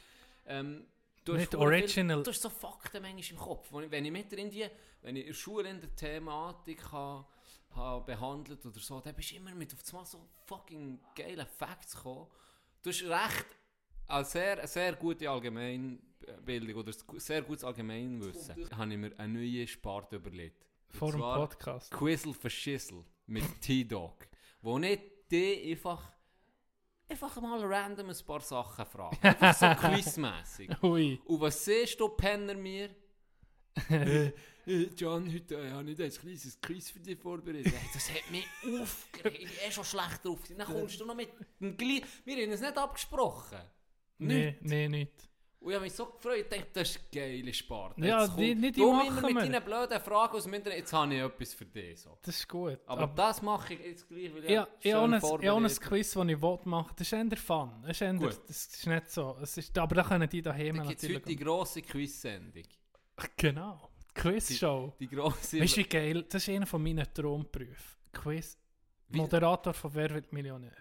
Ähm, du hast Nicht hure viel- original. Du hast so Fakten manchmal im Kopf. Wenn ich, mit in die, wenn ich in der Schule in der Thematik habe, habe behandelt oder so, dann bist du immer mit auf einmal so fucking geile Facts gekommen. Du hast recht, eine sehr, eine sehr gute Allgemeinbildung oder ein sehr gutes Allgemeinwissen, habe ich mir eine neue Sparte überlegt. Vor dem Podcast. Quizzle für Schissel mit T-Dog. Wo nicht die einfach, einfach mal random ein paar Sachen fragen. Einfach so quizmässig. Ui. Und was siehst du, Penner, mir? äh, äh, John, heute äh, habe ich ein kleines Quiz für dich vorbereitet. Das hat mich aufgeregt. Ich bin eh schon schlecht drauf. Dann kommst du noch mit dem Gleich. Wir haben es nicht abgesprochen. Nee, nee, nicht. Und ich habe mich so gefreut, ich dachte, das ist geile Sport. Ja, Jetzt die- kommt- die- die machen immer mit deinen blöden Fragen aus dem Internet, jetzt habe ich etwas für dich. So. Das ist gut. Aber, das mache ich jetzt gleich, weil ich Ja, ich habe ein, ich habe ein vorbereitet. Quiz, das ich will machen Das ist eher Fun. Das ist, eher, das ist nicht so. Es ist, aber da können die daheim Da gibt es natürlich... heute die grosse Quiz-Sendung. Genau. Die Quiz-Show. Die, die grosse... Weißt du, wie geil? Das ist einer von meinen Traumberufen. Quiz. Moderator von Wer wird Millionär?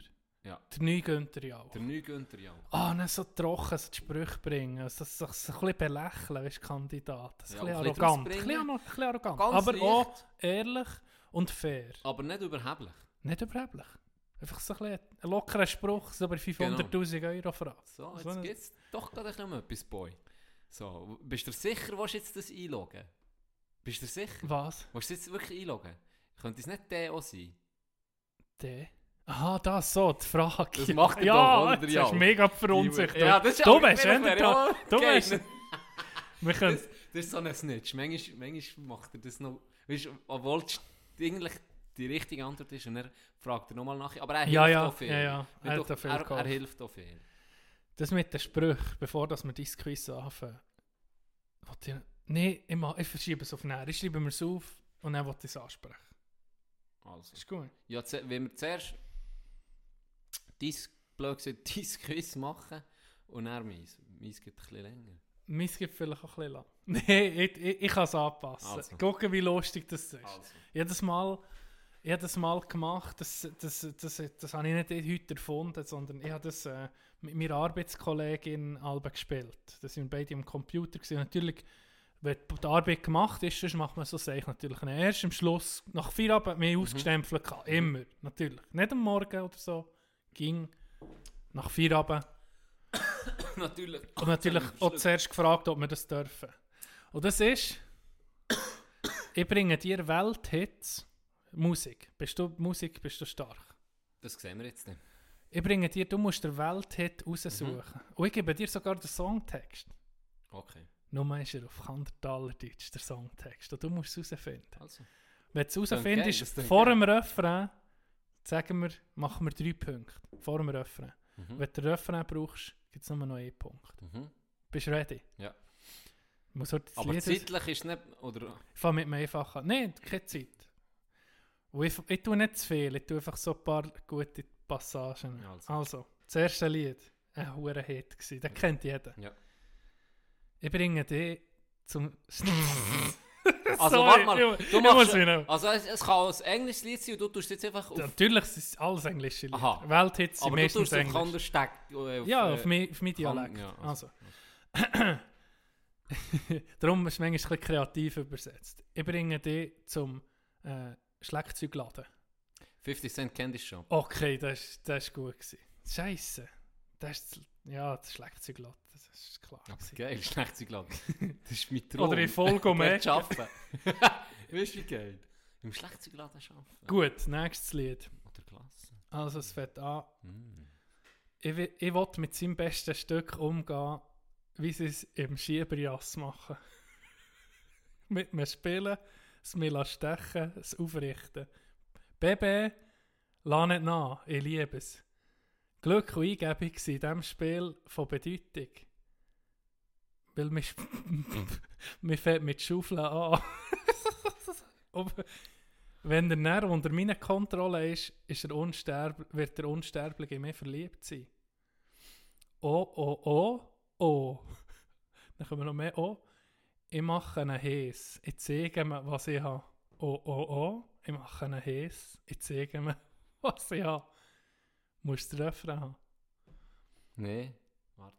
Ja. Der neue Günther Jauch. Der neue Günther Jauch. Ah, nicht so trocken, so die Sprüche bringen, so, so, so ein bisschen belächeln, weißt du, Kandidat. Das ist Ja, ein bisschen arrogant. Ein bisschen, ein bisschen arrogant. Ganz aber leicht. auch ehrlich und fair. Aber nicht überheblich. Nicht überheblich. Einfach so ein, bisschen ein lockerer Spruch, so bei 500'000 Euro fragt. So, So jetzt ein- gibt es doch gerade bisschen um etwas, Boy. So, bist du sicher, du jetzt das einloggen? Bist du sicher? Was? Willst du jetzt wirklich einloggen? Könnte es nicht der auch sein? Der? Aha, das so, die Frage. Das macht ja, doch, oder? das Ja. ist mega verunsichert. Ja, das ist du bist auch Du bist... Wir können... Das, das ist so ein Snitch. Manchmal, manchmal macht er das noch. Weißt, obwohl es eigentlich die richtige Antwort ist und er fragt er nochmal nach. Aber er Ja, hilft ja, auch viel. ja, ja. Er doch- viel er, er hilft auch viel. Das mit den Sprüchen, bevor dass wir dieses Quiz anfangen. Nee, ich, mach, ich verschiebe es auf näher. Ich schreibe mir es auf und dann wollte ich es ansprechen. Also. Ist gut. Ja, wenn wir zuerst dies, blöd gesagt, dies Quiz machen und dann meins. Meins geht ein bisschen länger. Meins gibt vielleicht auch ein bisschen lang. Nein, ich, ich, ich kann es anpassen. Also. Gucken, wie lustig das ist. Also. Jedes Mal, jedes Mal gemacht, das, das, das, das, habe ich nicht heute erfunden, sondern ich habe das äh, mit meiner Arbeitskollegin Alba gespielt. Da sind wir beide am Computer. Gewesen. Natürlich, wenn die Arbeit gemacht ist, sonst macht man so Sachen natürlich nicht. Erst am Schluss, nach vier Abend, mehr ausgestempelt. gehabt. Immer, natürlich. Nicht am Morgen oder so. Ging nach vier Abend. natürlich. Und natürlich auch zuerst gefragt, ob wir das dürfen. Und das ist, ich bringe dir Welthits, Musik. Bist du Musik, bist du stark. Das sehen wir jetzt nicht. Ich bringe dir, du musst den Welthit raussuchen. Und ich gebe dir sogar den Songtext. Okay. Nur ist er auf Kandertaler Deutsch, der Songtext. Und du musst es herausfinden. Also. Wenn du es herausfindest, vor dem Refrain, sagen wir, machen wir drei Punkte. Vor dem Refrain. Mhm. Wenn du den Refrain brauchst, gibt es nur noch einen Punkt. Mhm. Bist du ready? Ja. Ich muss heute das Aber Lied zeitlich ist nicht. Oder. Ich fange mit mir einfach an. Nein, keine Zeit. Und ich, ich tue nicht zu viel, ich tue einfach so ein paar gute Passagen. Also. Also, das erste Lied, ein hoher Hit gsi, den kennt jeder. Ja. Ich bringe dich zum... Also, Sorry, warte mal. ich- Du ich machst, muss wieder. also, es, es kann ein englisches Lied sein und du tust jetzt einfach auf. Natürlich sind es alles englische Lieder. Aha. Welthits sind Aber du meistens tust auf Englisch. Kandersteg. äh, auf, ja, äh, auf, mi, auf mein Kan- Dialekt. ja, also. Darum ist manchmal ein bisschen kreativ übersetzt. Ich bringe dich zum äh, Schlagzeugladen. 50 Cent Candy Shop. Okay, das ist, das ist gut gewesen. Scheiße. Das ist, ja, das Schlagzeugladen, das ist klar. Aber gewesen. geil, Schlagzeugladen. Das ist mein Traum. Oder in Folge um Dort Ecke. arbeiten. weißt du, wie geil? Im Schlagzeugladen arbeiten. Gut, nächstes Lied. Oder Klasse. Also es fängt an. Mm. Ich, will- ich will mit seinem besten Stück umgehen, wie sie es im Schieberjass machen. mit mir spielen, es mir stechen, es aufrichten. Baby, lass nicht nach, ich liebe es. Glück und Eingebung sind in diesem Spiel von Bedeutung. Weil sp- man fängt mit Schaufeln an. Wenn er näher unter meiner Kontrolle ist, ist er unsterb wird der Unsterbliche mich verliebt sein. Oh, oh, oh, oh. Dann kommen noch mehr Oh. Ich mache einen Hes. Ich zeige mir, was ich habe. Oh, oh, oh. Ich mache einen Hes. Ich zeige mir, was ich habe. Musst du den Refrain haben? Nee, warte.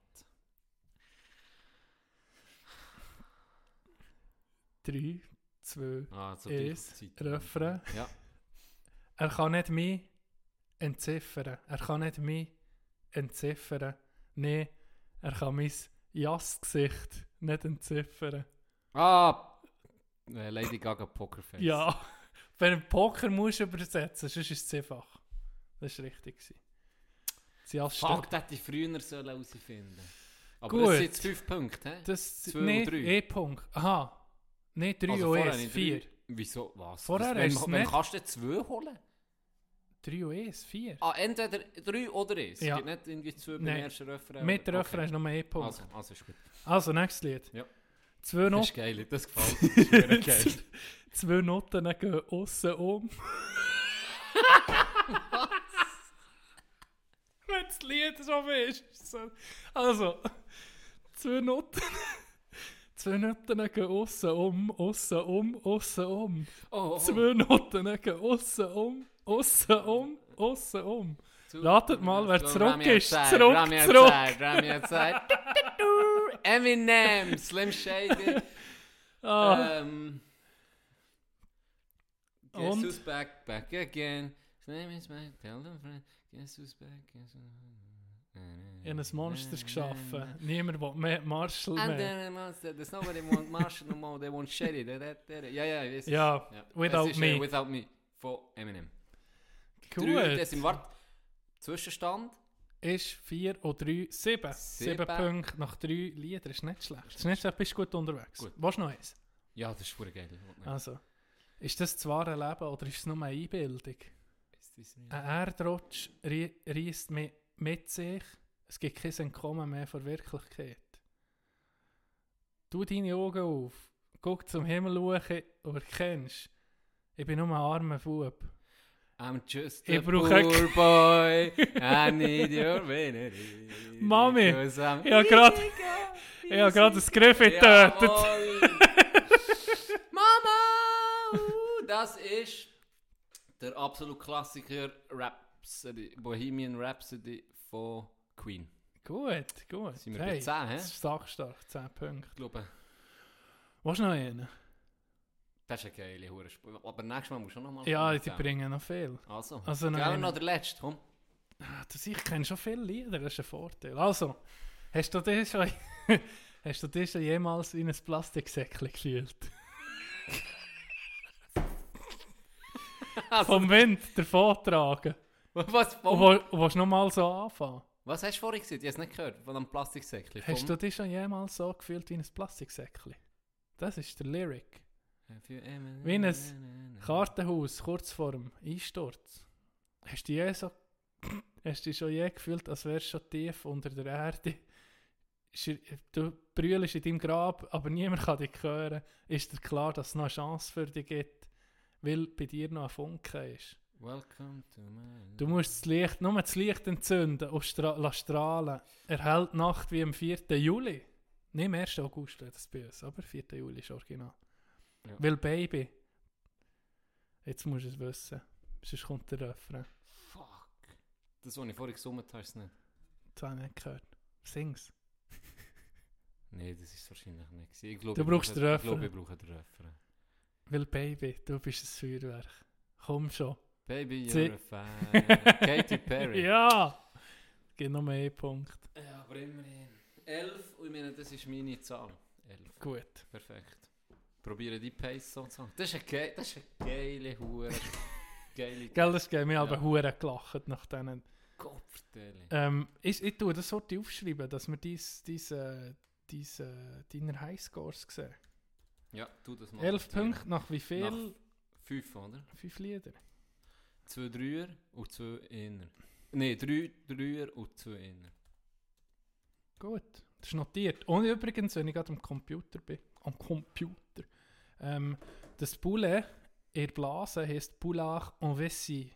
Drei, zwei, Ah, so eins. Refrain. Ja. Er kann nicht mich entziffern. Er kann nicht mich entziffern. Nee, er kann mein Jass-Gesicht nicht entziffern. Ah! Äh, Lady Gaga Pokerface. Ja. Wenn du Poker musst übersetzen, sonst ist es einfach. Das war richtig. gewesen. Als Fuck, das hätte ich früher sollen herausfinden Aber Gut. das sind jetzt fünf Punkte, hä? Das Zwei nee, und drei. E-Punkt. Aha. Nicht 3 Also OS, vorher nicht 4. drei. Wieso? Was? Vorher wenn, du wenn nicht. kannst du zwei holen? 3 OS, 4. Ah, entweder drei oder eins. Ja. Es gibt nicht irgendwie zwei beim Nein. ersten Refrain. Mit oder- Refrain hast du nur E-Punkt. Also, also ist gut. Also, nächstes Lied. Ja. Zwei Das Noten. ist geil, das gefällt mir. Das ist. Zwei Noten dann gehen aussen um. Wenn das Lied so ist. ist so- Also, zwei Noten. Zwei Noten gehen aussen um, aussen um, aussen um. Oh, oh. Zwei Noten gehen aussen um, aussen um, aussen um. Ratet mal, wer zurück ist. Zurück, Rami zurück. Rami outside. Eminem, Slim Shady. Ah. Ähm, guess Und? who's back, back again. His name is back, tell them friend. Who's back, Ich habe ein Monster geschaffen. Niemand will mehr Marshall And mehr. then a monster, there's nobody want Marshall no more, they want da. Ja, ja, es. Ja, Without ist, Me. Without Me von Eminem. Gut. Drei, das im Wart. Zwischenstand. Ist 4 oder 3, 7. 7 Sieben. Punkte nach 3 Liedern ist nicht schlecht. Ist nicht schlecht, bist du gut unterwegs. Gut. Was noch eins? Ja, das ist voll geil. Also, ist das das wahre Leben oder ist es nur eine Einbildung? Ein Erdrutsch rie- reisst mit, sich. Es gibt kein Entkommen mehr von Wirklichkeit. Tu deine Augen auf, guck zum Himmel hoch und erkennst, ich bin nur ein armer Bub. I'm just Ich a brauche poor boy. I need your vanity. Mami, ich habe gerade ich habe gerade das Griff getötet. Mama! Das ist der absolute Klassiker Rhapsody, Bohemian Rhapsody von Queen. Gut, gut. Sind wir bei 10, hä? Das ist sachstark, 10 Punkte. Ich glaube, Was noch einen? das ist eine geile Hure. Aber nächstes Mal musst du noch mal Ja, die gell? bringen noch viel. Also, also noch einen. noch der letzte, komm. Ah, ich kenne schon viele Lieder, das ist ein Vorteil. Also, hast du dich schon, hast du dich schon jemals in ein Plastiksäckchen gefühlt? Vom Wind davon tragen. Was? Vom- wo- und willst du noch mal so anfangen? Was hast du vorhin gesagt? Ich habe es nicht gehört. Von einem Plastiksäckchen. Hast Vom- du dich schon jemals so gefühlt wie ein Plastiksäckchen? Das ist der Lyric. Wie ein Kartenhaus kurz vor dem Einsturz. Hast du je so, hast du dich schon je gefühlt, als wärst du schon tief unter der Erde? Er- Du brüllst in deinem Grab, aber niemand kann dich hören. Ist dir klar, dass es noch eine Chance für dich gibt, weil bei dir noch ein Funke ist? Welcome to my Du musst das Licht, nur das Licht entzünden und stra strahlen. Er hält die Nacht wie am 4. Juli. Nicht am 1. August das bei uns, aber 4. Juli ist original. Ja. Weil Baby, jetzt musst du es wissen, sonst kommt der Refrain. Fuck. Das, was ich vorhin gesummt habe, ist nicht. Das habe ich nicht gehört. Sing's. Nein, das ist wahrscheinlich nicht. Ich glaube, Du ich brauchst brauche- den Ich glaube, ich brauche den Refrain. Weil Baby, du bist ein Feuerwerk. Komm schon. Baby, Sie- you're a fan. Katy Perry. ja! Gib noch mehr Punkt. Ja, aber immerhin. 11, und ich meine, das ist meine Zahl. 11. Gut. Perfekt. Probiere die Pace so zu machen. Das ist eine, ge das ist eine geile Hure. geile Gell, das geht mir Ja. aber hure gelacht nach denen. Kopfverteilung. Ähm, ich, ich tue das sollte aufschreiben, dass wir dies, diese, diese, deine Highscores sehen. Ja, tu das mal. 11 Punkte nach wie viel? Nach 5, oder? 5 Lieder. 2 Dreier und 2 Inner. Nein, 3 Dreier und 2 Inner. Gut, das ist notiert. Und übrigens, wenn ich gerade am Computer bin, am Computer, ähm, das Poulet in der Blase heisst Poulard en Vessie.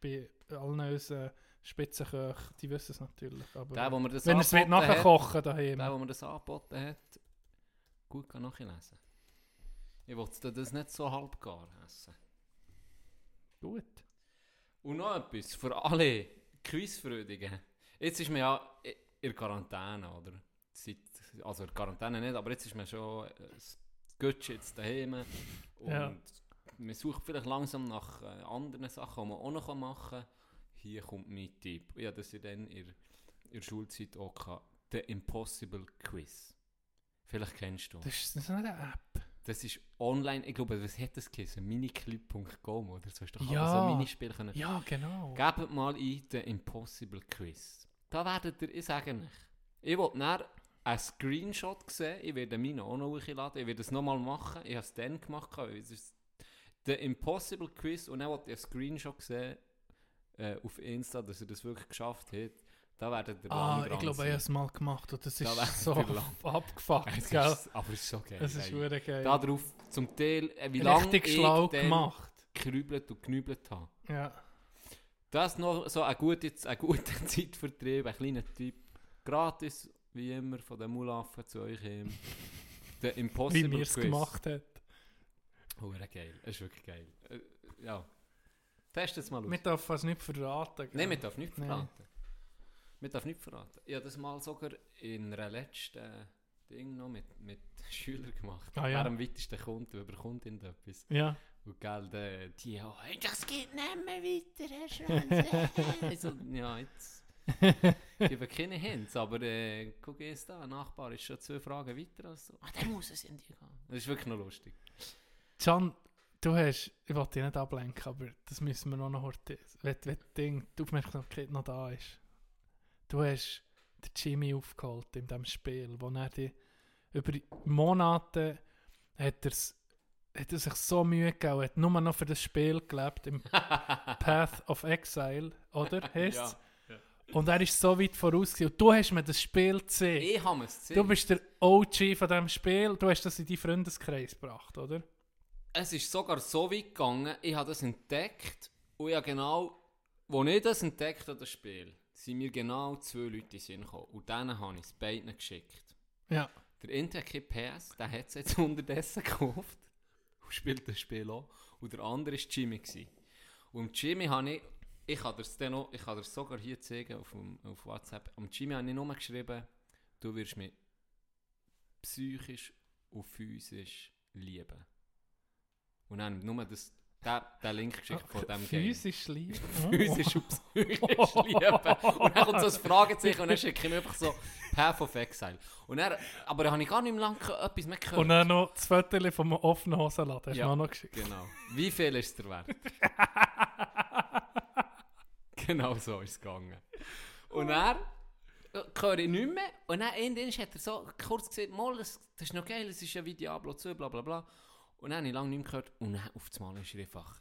Bei allen unseren Spitzenköchen, die wissen es natürlich. Aber Der, wo mir das wenn er es nachher kochen daheim. Der, der mir das angeboten hat, gut kann nachlesen. Ich wollte das nicht so halbgar essen. Gut. Und noch etwas für alle Quizfreudigen. Jetzt ist man ja in Quarantäne, oder? Seit, also in der Quarantäne nicht, aber jetzt ist man schon äh, das Götsch jetzt daheim. Und Ja. man sucht vielleicht langsam nach äh, anderen Sachen, die man auch noch machen kann. Hier kommt mein Tipp. Ja, das ich dann in, in der Schulzeit auch hatte. The Impossible Quiz. Vielleicht kennst du. Das ist, das ist nicht eine App. Das ist online, ich glaube, was hat das geheißen? Miniclip.com oder so. Du doch Ja. so ein Minispiel können. Ja, genau. Gebt mal ein den Impossible Quiz. Da werdet ihr, ich sage euch, ich will dann einen Screenshot sehen, ich werde meinen auch noch hochladen, ich werde es nochmal machen, ich habe es dann gemacht, weil es ist der Impossible Quiz und dann will ich einen Screenshot sehen äh, auf Insta, dass ihr das wirklich geschafft habt. Da werdet ihr Ah, ich glaube, ich habe es mal gemacht und das Da ist werdet so abgefuckt, Es ist- gell? Aber es ist so geil. Es ist verdammt geil. Da drauf zum Teil, äh, wie lange ich schlau gemacht. geknübelt und knübelt habe. Ja. Das noch so ein guter, ein guter Zeitvertrieb, ein kleiner Tipp. Gratis, wie immer, von den Mulaffen zu euch hin. Der Impossible Wie wir es gemacht hat. Hure geil, es ist wirklich geil. Äh, ja. Test es mal aus. Wir dürfen es nicht verraten. gell? Nein, wir dürfen nicht verraten. Wir dürfen nicht verraten. Ich habe das mal sogar in einer letzten Ding noch mit, mit Schülern gemacht. Ah, ja. Wer am weitesten kommt, überkommt irgendetwas. Ja. Und gell, die, die oh, hey, das geht nicht mehr weiter, Herr Schranz. also, ja, jetzt gebe keine Hints, aber äh, guck jetzt da, ein Nachbar ist schon zwei Fragen weiter als so. Ah, der muss es in die gehen. Das ist wirklich noch lustig. Can, du hast, ich wollte dich nicht ablenken, aber das müssen wir noch noch heute, wenn, wenn Ding, die Aufmerksamkeit noch da ist. Du hast den Jimmy aufgeholt in diesem Spiel, wo er die, über Monate hat, er's, hat er sich so Mühe gegeben, hat nur noch für das Spiel gelebt, im Path of Exile, oder? Ja, ja. Und er ist so weit voraus gewesen. Und du hast mir das Spiel gesehen. Ich habe es gesehen. Du bist der OG von diesem Spiel. Du hast das in deinen Freundeskreis gebracht, oder? Es ist sogar so weit gegangen, ich habe das entdeckt und ja genau, als ich das entdeckt habe, das Spiel, sind mir genau zwei Leute in den Sinn gekommen. Und denen habe ich es beiden geschickt. Ja. Der Interkey PS, der hat es jetzt unterdessen gekauft und spielt das Spiel auch. Und der andere war Jimmy. Gewesen. Und Jimmy habe ich, ich kann dir es noch, ich kann dir sogar hier zeigen auf, dem- auf WhatsApp. Am Jimmy habe ich nur geschrieben, du wirst mich psychisch und physisch lieben. Und dann habe nur das, den, den Link geschickt von dem Game. Physisch lieben? Physisch und psychisch lieben. Und dann kommt so ein Fragezeichen und dann schicke ich mir einfach so Path of Exile. Und dann, aber dann habe ich gar nicht mehr lange etwas mehr gehört. Und dann noch das Foto vom offenen Hosenladen. Hast du Ja, noch geschickt. Genau. Wie viel ist der wert? genau so ist es gegangen. Und er höre ich nicht mehr. Und dann hat er so kurz gesagt, Mal, das, das ist noch geil, es ist ja wie Diablo 2, bla bla bla. Und dann habe ich lange nicht mehr gehört. Und dann auf einmal ist er einfach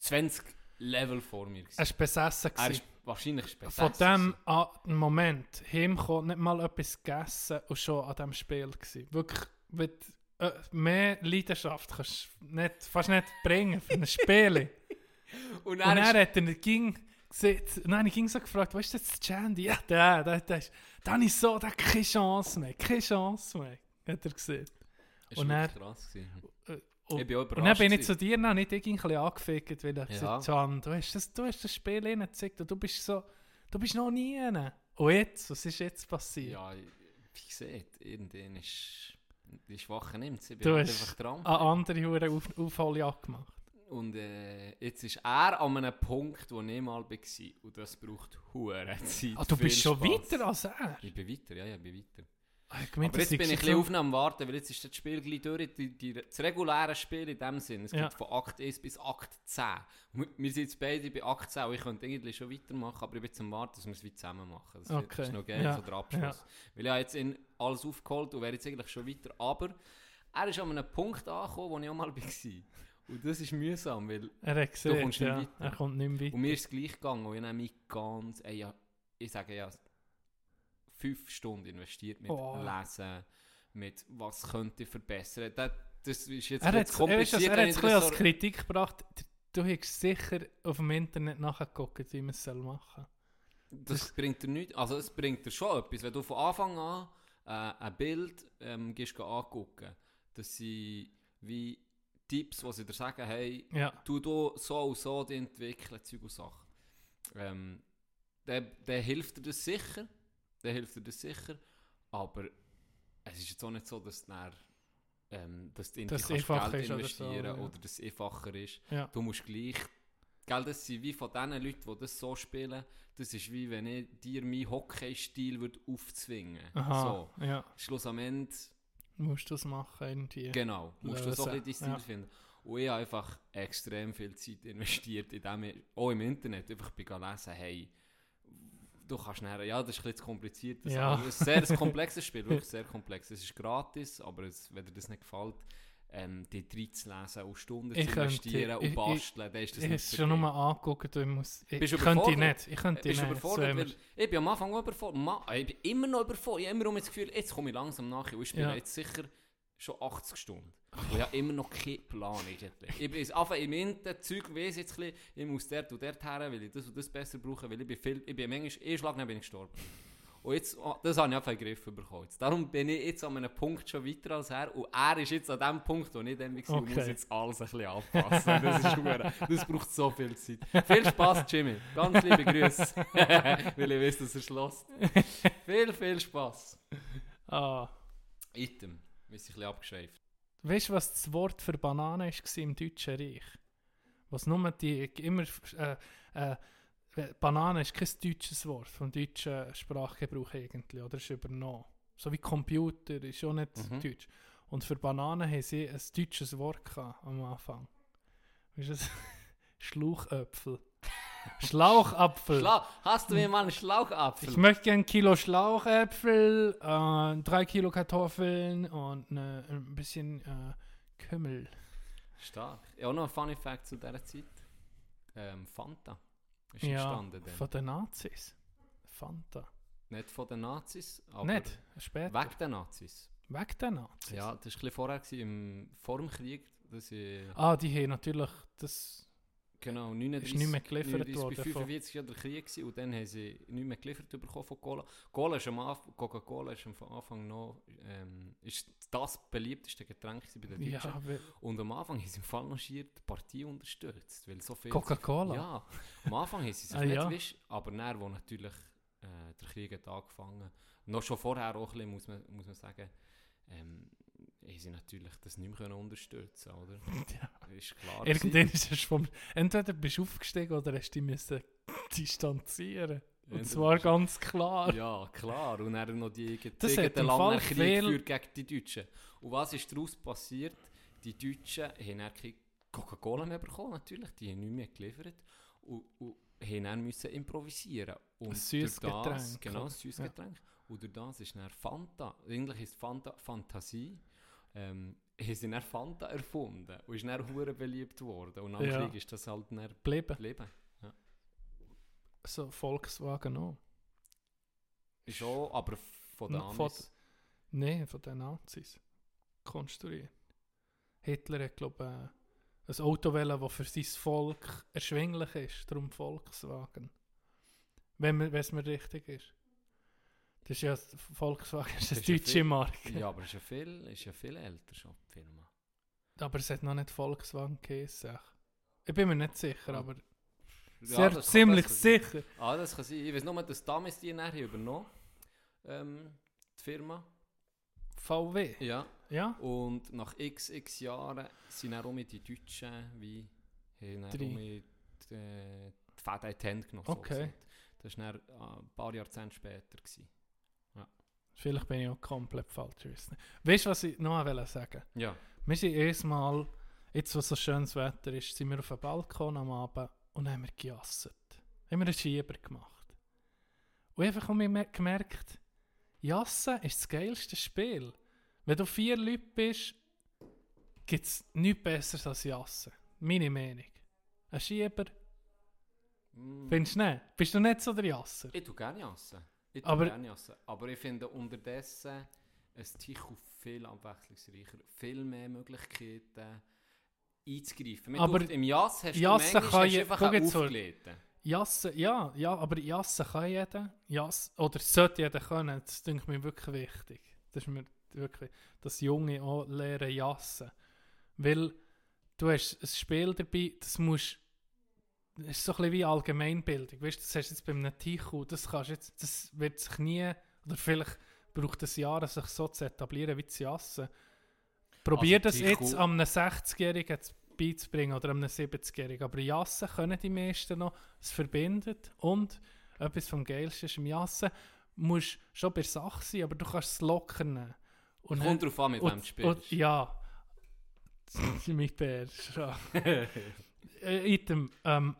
20 Level vor mir. gewesen. Er war besessen. Er ist wahrscheinlich besessen. Von dem an, Moment, Himko nicht mal etwas gegessen und schon an diesem Spiel gewesen. Wirklich, mit, äh, mehr Leidenschaft kannst du nicht, fast nicht bringen für ein Spiel. Und und er er ist- hat er ging, gesehen, nein, ich ging so gefragt, was ist das Chandy? Ja, der, der, der ist, dann ist so, der hat keine Chance mehr, keine Chance mehr, hat er gesehen. Ist Und er, krass gewesen. Äh, Ich und, bin und dann bin ich zu dir noch nicht bisschen angefickt, weil ich Ja. gesagt Can, du hast das, du hast das Spiel ihnen gezeigt und du bist so, du bist noch nie rein. Und jetzt, was ist jetzt passiert? Ja, wie gesagt, irgendwann ist die Schwache nimmt sie. Ich bin du halt hast einfach dran. eine andere Hure auf, Aufholjagd gemacht. Und äh, jetzt ist er an einem Punkt, wo ich mal war. Und das braucht hure Zeit. Ah, du bist schon Spaß. weiter als er? Ich bin weiter, ja, ja, ich bin weiter. Ah, ich gemeint, Aber jetzt bin ich ein bisschen auf am Warten, weil jetzt ist das Spiel gleich durch. Die, die, das reguläre Spiel in dem Sinn, es Ja. geht von Akt 1 bis Akt 10. Und wir sind jetzt beide bei Akt 10 und ich könnte eigentlich schon weitermachen, aber ich bin jetzt am Warten, dass wir es wie zusammen machen. Das Okay, ist noch geil, ja, so der Abschluss. ja. Weil ich habe jetzt in alles aufgeholt und wäre jetzt eigentlich schon weiter. Aber er ist an einem Punkt angekommen, wo ich auch mal war. Und das ist mühsam, weil Er hat du gesehen, kommst ja, nicht weiter. er kommt nicht mehr weiter. Und mir ist es gleich gegangen und ich habe mich ganz, ey, ja, ich sage ja, fünf Stunden investiert mit Oh. Lesen, mit was könnte ich verbessern. Das, das ist jetzt Er ein hat er das- kompliziert. er hat es das als Kritik gebracht. Du hättest sicher auf dem Internet nachgeguckt, wie man es soll machen Das bringt dir nichts. Also es bringt dir schon etwas. Wenn du von Anfang an äh, ein Bild ähm, gehst geh angucken, das sind wie Tipps, die sie dir sagen, hey, Ja. tu du so und so die entwickeln, Zeug und Sachen. Ähm, der hilft dir das sicher. Der hilft dir das sicher. Aber es ist jetzt auch nicht so, dass du dann, ähm, dass du in einfacher Geld ist oder so, investieren ja. oder dass es einfacher ist. Ja. Du musst gleich Gell, das sind wie von diesen Leuten, die das so spielen, das ist wie wenn ich dir meinen Hockey-Stil aufzwingen Aha, so. ja. Schluss am Ende musst du es machen irgendwie. Genau, musst du so ein bisschen deinen Stil finden. Und ich habe einfach extrem viel Zeit investiert, indem ich auch im Internet einfach bin lesen, hey, du kannst nachher, ja, das ist ein bisschen kompliziert, das Ja. ist ein sehr komplexes Spiel, wirklich sehr komplex. Es ist gratis, aber es, wenn dir das nicht gefällt, ähm, die reinzulesen und Stunden Ich zu könnte- investieren ich- und basteln, dann ist das Ich habe nicht es für schon nur angeguckt und ich muss... Ich Bist du könnte nicht. Ich könnte Bist du nicht. überfordert? so Weil ich bin am Anfang auch überfordert. Ich bin immer noch überfordert. Ich habe immer noch das Gefühl, jetzt komme ich langsam nach ich spiele Ja. jetzt sicher schon 80 Stunden. Und ich habe immer noch keinen Plan eigentlich. Ich bin einfach im Internet, Zeug weiss jetzt ein bisschen, ich muss dort und dort her, weil ich das und das besser brauche, weil ich bin viel, ich bin manchmal, eh Schlag, dann bin ich gestorben. Und jetzt, oh, das habe ich einfach in den Griff bekommen. Jetzt. Darum bin ich jetzt an einem Punkt schon weiter als er und er ist jetzt an dem Punkt, wo ich dann war Okay. muss jetzt alles ein bisschen anpassen. Das, ist hure- das braucht so viel Zeit. Viel Spaß, Jimmy. Ganz liebe Grüße. Weil ich weiß, dass er schloss. Viel, viel Spaß. Ah. Item. Wir sind ein bisschen abgeschweift. Weißt du, was das Wort für Banane war im Deutschen Reich? Was nur die immer. Äh, äh, Banane ist kein deutsches Wort vom deutschen Sprachgebrauch eigentlich, oder? Ist übernommen. So wie Computer ist auch nicht Mhm. deutsch. Und für Banane haben sie ein deutsches Wort gehabt am Anfang. Weißt du? Schlauchöpfel. Schlauchapfel. Schlau Hast du mir mal einen Schlauchapfel? Ich möchte gerne ein Kilo Schlauchäpfel, äh, drei Kilo Kartoffeln und äh, ein bisschen äh, Kümmel. Stark. Ja, auch noch ein Funny Fact zu dieser Zeit. Ähm, Fanta ist Ja, entstanden dann. von den Nazis. Fanta. Nicht von den Nazis, aber Nicht, später. weg den Nazis. Weg den Nazis? Ja, das war ein bisschen vorher, gewesen, im, vor dem Krieg. Dass ich, Ah, die haben natürlich das... Genau, Ist 39, nicht mehr geliefert 39 worden von- 45 war der Krieg gewesen, und dann haben sie nicht mehr geliefert bekommen von Cola. Cola ist am Anfang, Coca-Cola ist am Anfang noch ähm, ist das beliebteste Getränk bei den Ja, Deutschen. weil- und am Anfang haben sie im Fall noch schier die Partie unterstützt, weil so viel... Coca-Cola? Ja, am Anfang haben sie sich Ah, nicht ja. aber dann, wo natürlich äh, der Krieg hat angefangen, noch schon vorher auch ein bisschen, muss man, muss man sagen, ähm, haben sie natürlich das nicht mehr unterstützen oder? Ja. Ist klar. Irgendwann ist es vom... Entweder bist du aufgestiegen oder hast du dich müssen distanzieren Und Entweder zwar ganz klar. Ja, klar. Und dann noch die gegen Das den im langen Krieg viel- gegen die Deutschen. Und was ist daraus passiert? Die Deutschen haben dann keine Coca-Cola mehr bekommen, natürlich. Die haben nicht mehr geliefert. Und, und haben dann müssen improvisieren. Und Ein süßes Getränk, Genau, süßes Ja. Getränk. Und durch das ist dann Fanta, eigentlich ist Fanta Fantasie, ähm, haben sie dann Fanta erfunden und ist dann hure beliebt worden. Und am Ja. Krieg ist das halt dann Geblieben. geblieben. Ja. So Volkswagen auch. Ist auch, aber von den Amis. Nein, von den Nazis. Konstruiert. Hitler hat, glaube ich, ein Auto wählen, das für sein Volk erschwinglich ist. Darum Volkswagen. Wenn es mir richtig ist. Das ist ja, Volkswagen ist eine Ist ja deutsche viel- Marke. Ja, aber ist ja viel, ist ja viel älter schon, die Firma. Aber es hat noch nicht Volkswagen geheißen. Ich bin mir nicht sicher, aber Ja, sehr das kann- ziemlich das kann sicher. Ah, das kann sein. Ich weiß nur, dass damals die nachher übernommen ähm, die Firma. VW? Ja. Ja. Und nach x, x Jahren sind dann auch mit die Deutschen wie haben dann mit, äh, die Fäden in die Hände genommen. Okay. So das war äh, ein paar Jahrzehnte später. Gewesen. Vielleicht bin ich auch komplett falsch. Weißt du, was ich noch wollte sagen? Ja. Wir sind erstmal, jetzt wo so schönes Wetter ist, sind wir auf dem Balkon am Abend und haben wir gejasset. Haben wir einen Schieber gemacht. Und einfach haben wir mer- gemerkt, Jassen ist das geilste Spiel. Wenn du vier Leute bist, gibt es nichts Besseres als Jassen. Meine Meinung. Ein Schieber. Mm. Findest du nicht? Bist du nicht so der Jasser? Ich tue gerne jassen. Ich Aber-. Aber ich finde unterdessen ein Tichu viel abwechslungsreicher, viel mehr Möglichkeiten einzugreifen. Mir Aber Im Jass hast Jassen du manchmal kann hast du einfach aufgelegten. Jassen, ja, ja, aber Jassen kann jeder. Jass, oder sollte jeder können. Das denke ich mir wirklich wichtig. Das ist mir wirklich, dass Junge auch lernen Jassen. Weil du hast ein Spiel dabei, das musst das ist so ein bisschen wie Allgemeinbildung. Weißt das hast du jetzt bei einem Tichu, das kannst jetzt, das wird sich nie, oder vielleicht braucht es Jahre, sich so zu etablieren wie zu Jassen. Probier Also das Tichu- jetzt einem 60-Jährigen zu- beizubringen oder einem 70-Jährigen. Aber Jassen können die meisten noch. Es verbindet. Und etwas vom Geilsten ist im Jassen, musst schon bei der Sache sein, aber du kannst es locker nehmen. Und Kommt drauf an, mit und- wem du spielst. und- Ja. Das ist mit Bär. schon. äh, Item, ähm,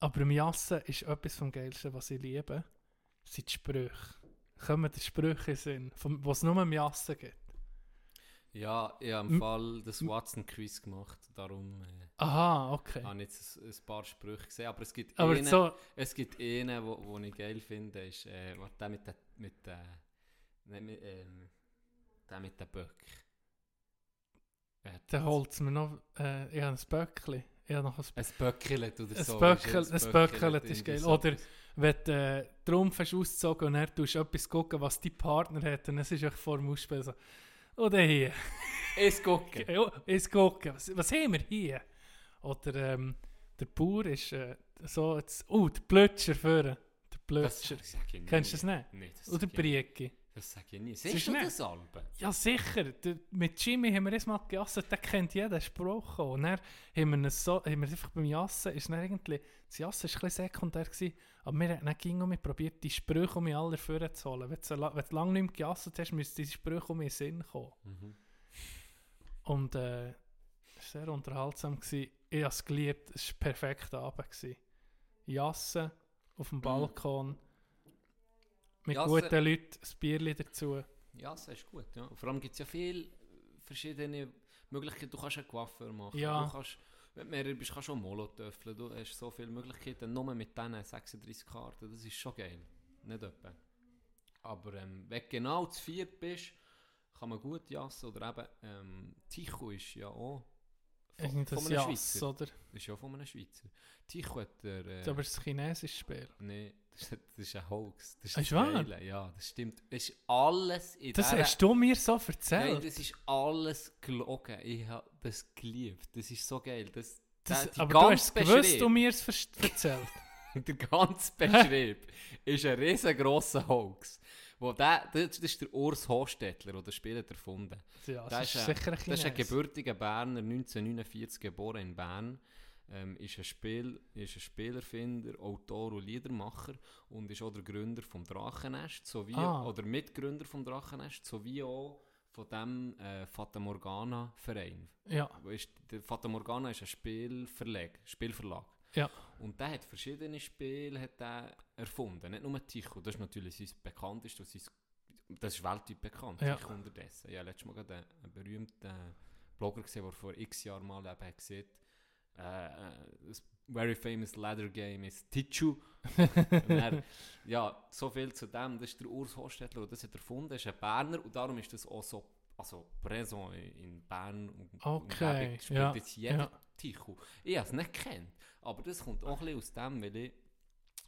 aber im Jassen ist etwas vom Geilsten, was ich liebe, sind die Sprüche. Kommen die Sprüche in Sinn, was es nur im Jassen gibt. Ja, ich habe im Fall das Watson-Quiz gemacht, darum äh, Aha, okay. habe ich jetzt ein, ein paar Sprüche gesehen. Aber es gibt Aber einen, so- es gibt einen, wo, wo ich geil finde, ist äh, der mit der, mit der, nicht mit, ähm, der mit den Böck. Dann das? holt es mir noch, äh, ich habe ein Böckli. Habe noch ein, Ein Böcklet oder so, ein Böcklet, ist geil. Oder wenn du äh, Trumpf hast ausgezogen und dann tust du etwas gucken, was dein Partner hat, und es ist echt vor dem Ausspielen so, oder hier. Es gucken. Ja, es gucken. Was, was haben wir hier? Oder ähm, der Bauer ist äh, so, jetzt, oh, der Plötscher vorne. Der nie. Kennst du das nicht? Das Oder Brieki. Das sage ich nie. Siehst ist du das Alben? Ja, sicher. Der, mit Jimmy haben wir erst mal gegessen, der kennt jeden Spruch. auch. Und dann haben wir, so, haben wir einfach beim Jassen, ist dann irgendwie, das Jassen war ein bisschen sekundär, gewesen, aber wir haben dann ging mich probiert, die Sprüche um mich alle vorzuholen. Wenn du, wenn du lange nicht mehr gejasset hast, müssen diese Sprüche um mich in den Sinn kommen. Mhm. Und äh, es war sehr unterhaltsam. Gewesen. Ich habe es geliebt, es war ein perfekter Abend. Gewesen. Jassen auf dem Balkon, mit Jassen- guten Leuten, ein Bierchen dazu. Ja, das ist gut. Ja. Und Vor allem gibt es ja viele verschiedene Möglichkeiten. Du kannst einen Coiffeur machen. Ja. Du kannst, wenn du mehrere bist, kannst du auch Molotöffeln. Du hast so viele Möglichkeiten. Nur mit diesen 36 Karten. Das ist schon geil. Nicht etwa. Aber ähm, wenn du genau zu viert bist, kann man gut jassen. Oder eben, ähm, Tycho ist ja auch von, von einem Jass, Schweizer. oder? Das ist ja von einem Schweizer. Tycho hat der... Äh, Aber ein chinesisches Spiel. Nein, das, ist- das ist ein Hoax. Das Ist das wahr? Ja, das stimmt. Es ist alles in Das dieser- hast du mir so erzählt. Nein, das ist alles gelogen. Ich habe das geliebt. Das ist so geil. Das, Das- die aber du hast es ganze gewusst Beschrieb- und mir es erzählt. der ganze Beschrieb ist ein riesengroßer Hoax. Wo der, das, das ist der Urs Hostetler, der das Spiel hat erfunden Ja, Der das ist sicher ein Das ist ein gebürtiger Berner, 1949 geboren in Bern. Ähm, ist, ein Spiel, ist ein Spielerfinder, Autor und Liedermacher und ist auch der Gründer vom Drachennest, sowie, Ah. oder Mitgründer vom Drachennest, sowie auch von dem äh, Fata Morgana Verein. Ja. Ist, der Fata Morgana ist ein Spielverlag, Spielverlag. Ja. Und der hat verschiedene Spiele hat der erfunden, nicht nur Tycho. Das ist natürlich sein bekanntestes, sein, das ist weltweit bekannt, Ja. Tycho unterdessen. Ich habe letztes Mal einen, einen berühmten Blogger gesehen, der vor x Jahren mal eben hat äh, äh, das very famous ladder game ist Tichu. Er, ja, so viel zu dem. Das ist der Urs Hostetler, der das hat erfunden. Das ist ein Berner und darum ist das auch so also präsent in Bern und Okay, Umgebung. Spielt ja, jetzt jeder ja. Tichu. Ich habe es nicht gekannt, aber das kommt auch ein aus dem, weil ich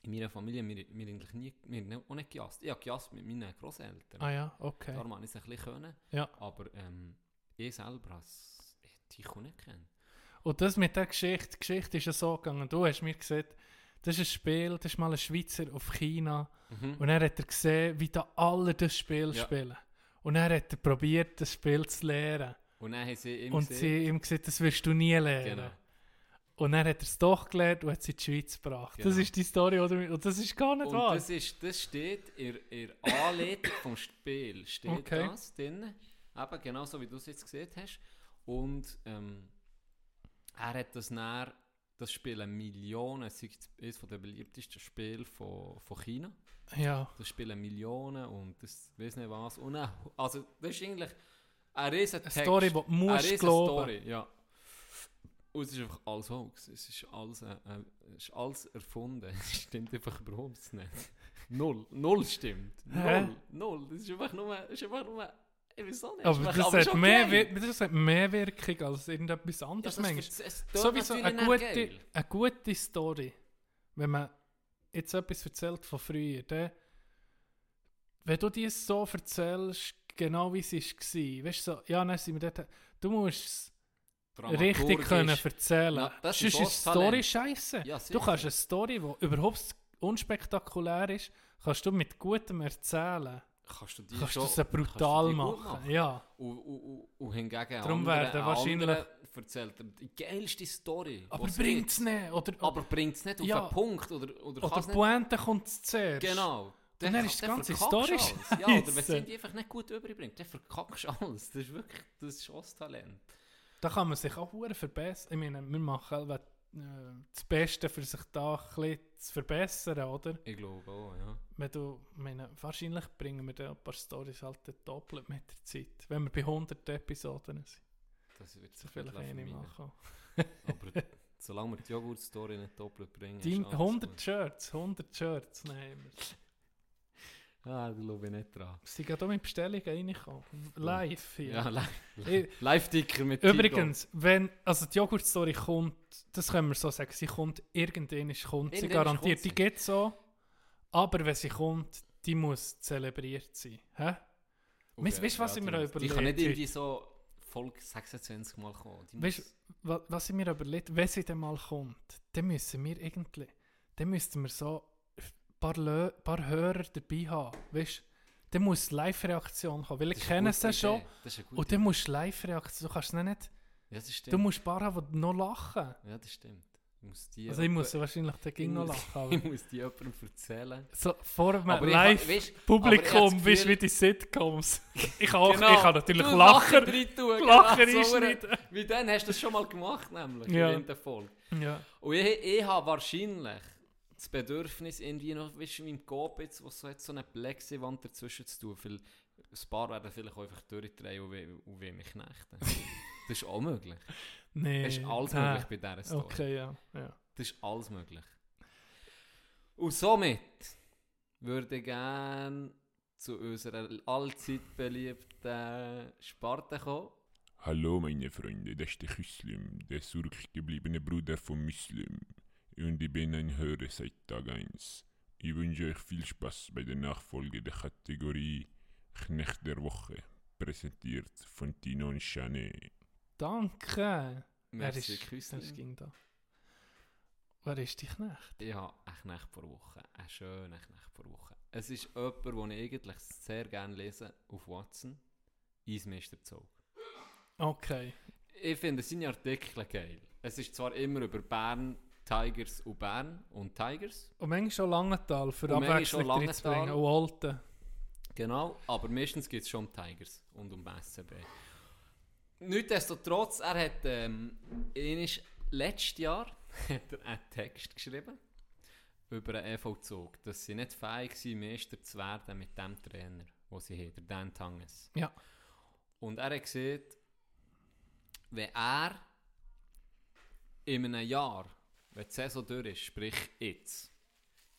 in meiner Familie, wir, wir eigentlich nie, haben auch nicht gejasst. Ich habe gejasst mit meinen Großeltern. Ah ja, okay. Darum habe ich es ein bisschen können. Ja. Aber ähm, ich selber habe Tichu nicht gekannt. Und das mit der Geschichte, die Geschichte ist ja so gegangen. Du hast mir gesagt, das ist ein Spiel, das ist mal ein Schweizer auf China. Mhm. Und dann hat er gesehen, wie da alle das Spiel Ja. spielen. Und dann hat er probiert, das Spiel zu lernen. Und dann haben sie ihm Und gesagt- sie ihm gesagt, das wirst du nie lernen. Genau. Und dann hat er es doch gelernt und hat es in die Schweiz gebracht. Das Genau. ist die Story, oder? Und das ist gar nicht Und wahr. das, ist, das steht in, der Anleitung vom Spiel. Steht Okay. das drin. Eben genau so, wie du es jetzt gesehen hast. Und ähm, er hat das näher, das spielen Millionen, es ist eines der beliebtesten Spiele von, von China. Ja. Das spielen Millionen und das weiß nicht was. Und dann, also das ist eigentlich ein riesen Eine Text. Story, die du musst eine glauben. Story, ja. Und es ist einfach alles Hoax. Es ist alles, äh, äh, es ist alles erfunden. Es stimmt einfach überhaupt nicht. Null. Null stimmt. Null. Null. Das ist einfach nur... Das ist einfach nur ich weiß auch nicht. Aber Es das, ist hat mehr. Wir- das hat mehr Wirkung als irgendetwas anderes. das manchmal. Sowieso eine gute, eine gute Story, wenn man jetzt etwas erzählt von früher, dann, wenn du dir so erzählst, genau wie es war, weißt du, so, ja, dann sind wir dort, du musst es richtig können erzählen. Na, das ist das die Story scheiße. Ja, du kannst eine Story, die überhaupt unspektakulär ist, kannst du mit gutem erzählen. Kannst du die kannst schon- du brutal die gut machen. Ja. Und, und, und, und hingegen Darum werden wahrscheinlich- erzählt er die geilste Story. Aber bringt's gibt. nicht. Oder, Aber bringt's nicht auf Ja. einen Punkt. Oder, oder, Oder Pointe kommt zuerst. Genau. Dann ist dann ganze Story alles. Ja, oder wenn sie die einfach nicht gut überbringt, dann verkackst du alles. Das ist wirklich, das ist das Talent. Da kann man sich auch verbessern. Ich meine, wir machen das Beste für sich da ein bisschen zu verbessern, oder? Ich glaube auch, ja. Wenn du, meine, wahrscheinlich bringen wir da ein paar Storys halt doppelt mit der Zeit. Wenn wir bei 100 Episoden sind. Das wird sich vielleicht nicht eine vermeiden. machen. Aber solange wir die Joghurt-Story nicht doppelt bringen, Die ist alles 100 gut. Shirts, 100 Shirts nehmen wir. Ah, da glaube ich nicht dran. Sie gehen hier mit Bestellungen reingekommen. Live hier. Ja, live. Ich- Live-Ticker mit Übrigens, wenn, also die Joghurt-Story kommt, das können wir so sagen, sie kommt, irgendwann ist kommt sie, garantiert, die geht so, aber wenn sie kommt, die muss zelebriert sein. Hä? Weißt weißt du, was ich mir Die überlegt kann nicht irgendwie so Folge 26 Mal kommen. Die Weißt du, wa- was ich mir überlegt, wenn sie dann mal kommt, dann müssen wir irgendwie, dann müssten wir so paar, Lö paar Hörer dabei haben. Weißt du, dann muss Live-Reaktion kommen, weil ich kenne sie schon. Und dann musst du Live-Reaktion, du kannst es nicht. Ja, das Du stimmt. musst ein paar haben, die noch lachen. Ja, das stimmt. Ich muss die Also ich muss wahrscheinlich dagegen noch lachen, aber- Ich muss die jemandem erzählen. So, vor einem Live-Publikum bist du wie die Sitcoms. Ich kann, auch, Genau. ich kann natürlich Du Lacher, Lacher tun, Lacher genau, einschneiden. Wie dann hast du das schon mal gemacht, nämlich Ja. in der Folge. Ja. Und ich, ich habe wahrscheinlich das Bedürfnis, irgendwie noch, weißt du, wie im Coop jetzt, wo so, hat so eine Plexiwand dazwischen zu tun, weil ein paar werden vielleicht auch einfach durchdrehen und, will- und knechten. das ist auch möglich. Nee. Das ist alles Ah, möglich bei dieser Story. okay, ja, ja. Das ist alles möglich. Und somit würde ich gerne zu unserer allzeit beliebten Sparte kommen. Hallo meine Freunde, das ist der Muslim, der zurückgebliebene Bruder von Muslim. Und ich bin ein Hörer seit Tag 1. Ich wünsche euch viel Spaß bei der Nachfolge der Kategorie Knecht der Woche, präsentiert von Tino und Chanet. Danke. Wer Merci, ist, Küsschen. das ging da. Wer ist die Knecht? Habe einen Knecht pro Woche. Einen schönen Knecht pro Woche. Es ist jemand, den ich eigentlich sehr gerne lese auf Watson. Eismeister Zog. Okay. Ich finde seine Artikel geil. Es ist zwar immer über Bern, Tigers und Bern und Tigers. Und manchmal schon Langenthal, für Abwechslung reinzubringen. Und Alten. Genau, aber meistens geht es schon um Tigers und um SCB. Nichtsdestotrotz, er hat ähm, einisch- letztes Jahr hat er einen Text geschrieben über einen EV-Zug, dass sie nicht fähig waren, Meister zu werden mit dem Trainer, den sie haben, Dan Tanges. Ja. Und er hat gesagt, wenn er in einem Jahr, wenn die Saison durch ist, sprich jetzt,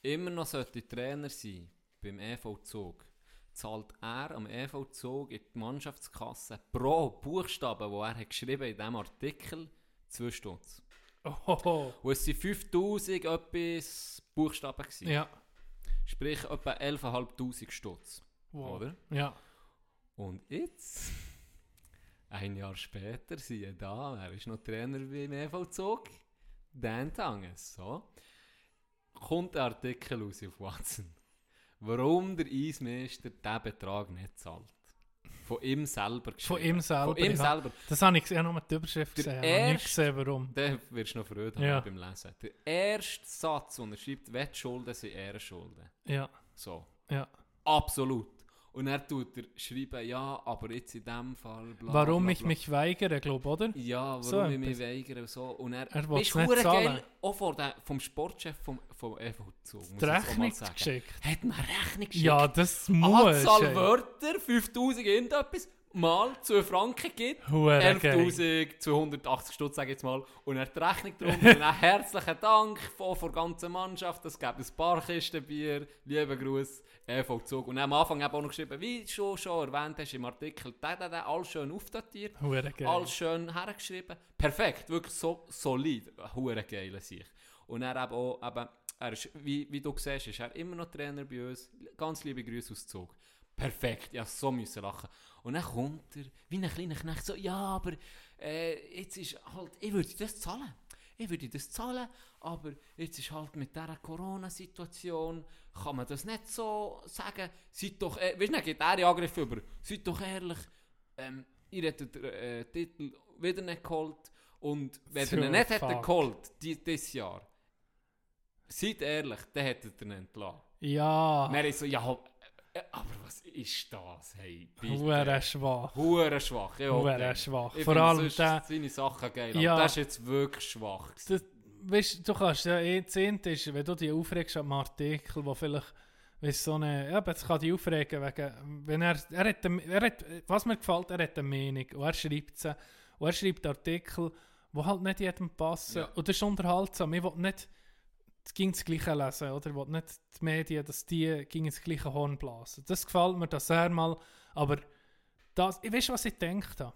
immer noch sollte Trainer sein beim EV Zug, zahlt er am EV Zug in die Mannschaftskasse pro Buchstaben, wo er hat geschrieben in diesem Artikel, 2 Stutz. Ohoho. Und es waren 5000 etwas Buchstaben. Gewesen. Ja. Sprich etwa 11'500 Stutz. Wow. Oder? Ja. Und jetzt, ein Jahr später, siehe da, er ist noch Trainer beim EV Zug, Dan Tanges, so, kommt der Artikel raus auf Watson. Warum der Eismeister diesen Betrag nicht zahlt. Von ihm selber geschrieben. Von ihm selber. Von ihm ja. selber. Das habe ich gesehen, nur die Überschrift Der gesehen. Ich habe nicht gesehen, warum. Den wirst du noch Freude Ja. beim Lesen. Der erste Satz, den er schreibt, Wettschulden sind Ehrenschulden. Ja. So. Ja. Absolut. Und er tut er schreiben, ja, aber jetzt in dem Fall. Bla, Warum bla, ich bla. mich weigere, glaube ich, oder? Ja, warum So ich mich weigere so. Und er, Er du, nicht geil, auch vor der, vom Sportchef vom, vom EV zu. muss ich Rechnung geschickt. Hat mir Rechnung geschickt. Ja, das muss, Anzahl. Wörter, 5000 irgendetwas, mal 2 Franken gibt. Hure 11.280 Stutz, sage ich jetzt mal. Und er hat die Rechnung drum. und dann herzlichen Dank von der ganzen Mannschaft. Es gibt ein paar Kisten Bier. Lieben Gruß, EV Zug. Und am Anfang habe ich auch noch geschrieben, wie du schon, schon erwähnt hast im Artikel, da, da, da, alles schön aufdatiert. Alles schön hergeschrieben. Perfekt, wirklich so solid. Hure geil sich. Und er eben auch, eben, er ist, wie, wie du siehst, ist er immer noch Trainer bei uns. Ganz liebe Grüße aus Zug. Perfekt, ja, so müssen lachen. Und dann kommt er, wie ein kleiner Knecht, so, ja, aber äh, jetzt ist halt, ich würde das zahlen. Ich würde das zahlen, aber jetzt ist halt mit dieser Corona-Situation, kann man das nicht so sagen. Seid doch, äh, weißt du, dann geht er Angriff über, seid doch ehrlich, ähm, ihr hättet den äh, Titel wieder nicht geholt und wenn So ihr ihn nicht fuck. hättet geholt, die- dieses Jahr, seid ehrlich, der hätte er ihn entlassen. Ja. Dann ist so, ja, aber was ist das? Hey. Hure schwach. Hure schwach, ja. Hure schwach. Ich Vor allem der- seine Sachen geil, Ja. aber das ist jetzt wirklich schwach. Das, weißt, du kannst ja eh zehnt ist, wenn du dich aufregst am Artikel, wo vielleicht weißt, so eine, ja, es kann dich aufregen wegen, wenn er, er hat, eine- er hat, was mir gefällt, er hat eine Meinung und er schreibt sie und er schreibt Artikel, wo halt nicht jedem passen Ja. und das ist unterhaltsam, ich will nicht ging das Gleiche lesen, oder? Ich will nicht die Medien, dass die ging ins gleiche Horn blasen. Das gefällt mir, dass er mal, aber das, ich weiß, was ich gedacht habe.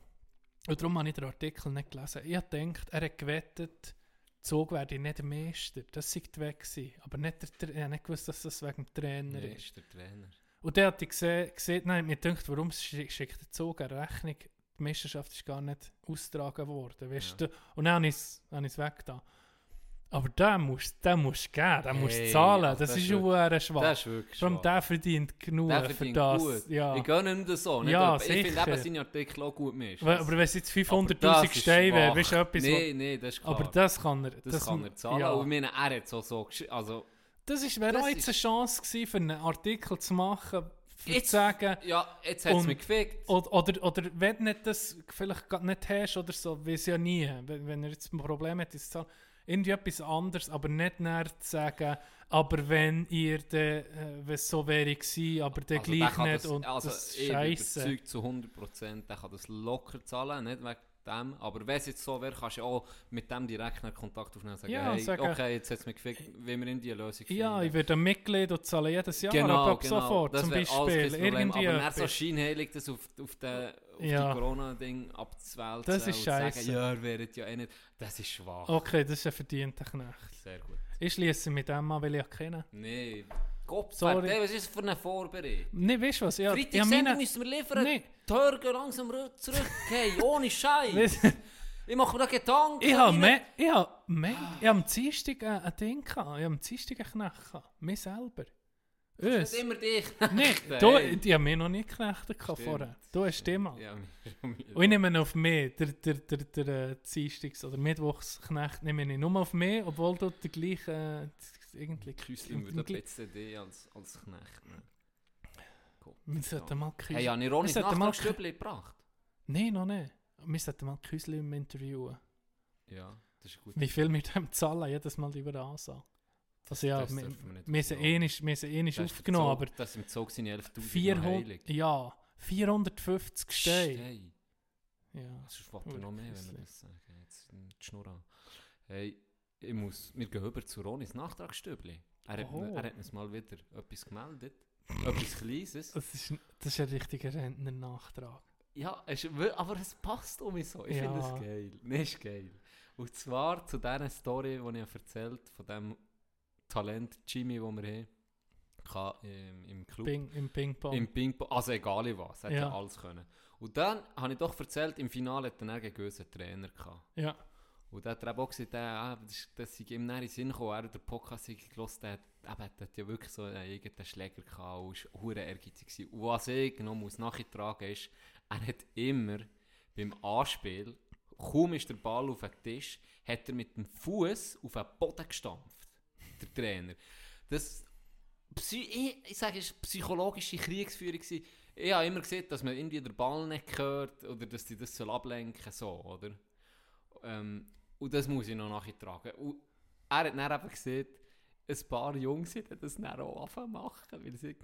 Und darum habe ich den Artikel nicht gelesen. Ich habe gedacht, er hat gewettet, Zug werde nicht der Meister. Das sei weg gewesen. Aber nicht der, ich habe nicht gewusst, dass das wegen dem Trainer Nee, ist. der Trainer. Und dann hat ich gesehen, gesehen nein, mir gedacht, warum schi- schickt der Zug eine Rechnung? Die Meisterschaft ist gar nicht austragen worden. Weißt du? Und dann habe ich es ich es weggetan. Aber den musst den musst du geben, du Hey, zahlen. ach, Das, das ist wirklich- schwach. das ist wirklich schwach. der verdient genug Der für verdient das. gut. Ja. Ich gönne ihm das so. Nicht Ja, ich finde eben seine Artikel auch gut. Weil- aber wenn es jetzt Aber 500'000 das ist Steine wäre, weißt du, etwas, wo- nee, das ist klar. Aber das kann er. Das, kann er zahlen. ja. Und ich meine, er hat so, so also, Das wäre Das auch jetzt eine Chance gewesen, für einen Artikel zu machen, für Jetzt- zu sagen... ja, jetzt hat's und- mich gefickt. Oder, oder, oder wenn du nicht das vielleicht nicht hast oder so, weiß ja nie, wenn, wenn er jetzt ein Problem hat, ist es irgendwie etwas anderes, aber nicht näher zu sagen, aber wenn ihr, de, äh, wenn es so wäre gewesen, aber der Also der gleich kann nicht das, und also das ist ich bin überzeugt zu 100%, der kann das locker zahlen, nicht wegen dem. Aber wenn es jetzt so wäre, kannst du ja auch mit dem direkt einen Kontakt aufnehmen und sagen, Ja, hey, sagen- okay, jetzt hat es mich gefickt, wie wir in die Lösung Ja, ich werde Mitglied und zahle jedes Jahr Genau, ab genau. sofort zum Beispiel. Irgendwie aber nicht so scheinheilig das auf, auf, den, auf Ja. die Corona-Ding abzuwälzen Das ist und zu sagen, ja, ihr wäret ja eh nicht, das ist schwach. Okay, das ist ein verdienter Knecht. Sehr gut. Ich schließe mit dem an, weil ich ihn kenne. Nee, Gott, Sorry. was ist das für eine Vorbereitung? Nee, weißt du was? Ja, Freitag ja, meine- müssen wir liefern. Nee. Die Hörer gehen langsam zurück. Hey, ohne Scheiß. Ich mache mir da Gedanken. Ich habe me, ich hab me, ich hab am Dienstag ein, ein Ding gehabt. Ich hab am Dienstag einen Knecht gehabt. Mir selber. Das Uns. ist immer dich. Knechte, du, die haben mich noch nicht geknechtet vorher. Du hast die mal. Ja, mir- Und ich nehme auf mich. Der, der, der, der, äh, Dienstags- oder Mittwochsknecht nehme ich nur auf mich, obwohl du der gleiche... Äh, irgendwie... Küsseln würde bisschen dich als, als Knecht. Ne? Wir sollten mal Küsli... Hey, Ronis wir sollten mal Nachtragsstübli gebracht? Nein, noch nicht. Wir sollten mal Küsli im interviewen. Ja, das ist gut. Wie viel wir dem zahlen, jedes Mal über Ansage. Also ja, Das wir, dürfen wir nicht wir sind wir Das ist aufgenommen, im aber das im Zug sind 11'000 400, heilig. ja, 450 Steine. Steine. Ja. Das ist fast Hure noch mehr, wenn wir das sagen. Jetzt die Schnur an. Hey, ich muss, wir gehen über zu Ronis Nachtragsstübli. Er hat, Oh. mir- er hat uns mal wieder etwas gemeldet. etwas Kleines. Das ist, das ist ein richtiger Rentner-Nachtrag. Ja, es aber es passt um mich so. Ich finde Ja. es geil. Nee, ist geil. Und zwar zu dieser Story, die ich erzählt von dem Talent Jimmy, das wir haben. Im, im Club. Ping- im Ping-Pong. Im Ping-Pong. Also egal was. Er hat ja. Alles können. Und dann habe ich doch erzählt, im Finale hat er gegen einen Trainer gehabt. Ja. Und dann hat auch gesagt, äh, ah, das, das sei ihm näher in Sinn gekommen. Er den Podcast gehört, der, eben, der hat ja wirklich so einen irgendeinen Schläger gehabt und war ehrgeizig. gewesen. Und was ich noch muss nachtragen ist, er hat immer beim Anspiel, kaum ist der Ball auf den Tisch, hat er mit dem Fuß auf den Boden gestampft. Der Trainer. Das, Psy ich, ich sage, es war psychologische Kriegsführung. Ich habe immer gesehen, dass man irgendwie den Ball nicht hört oder dass die das soll ablenken so, oder? Ähm, und das muss ich noch nachtragen. Und er hat dann eben gesehen, ein paar Jungs haben das dann auch angefangen zu machen, weil sie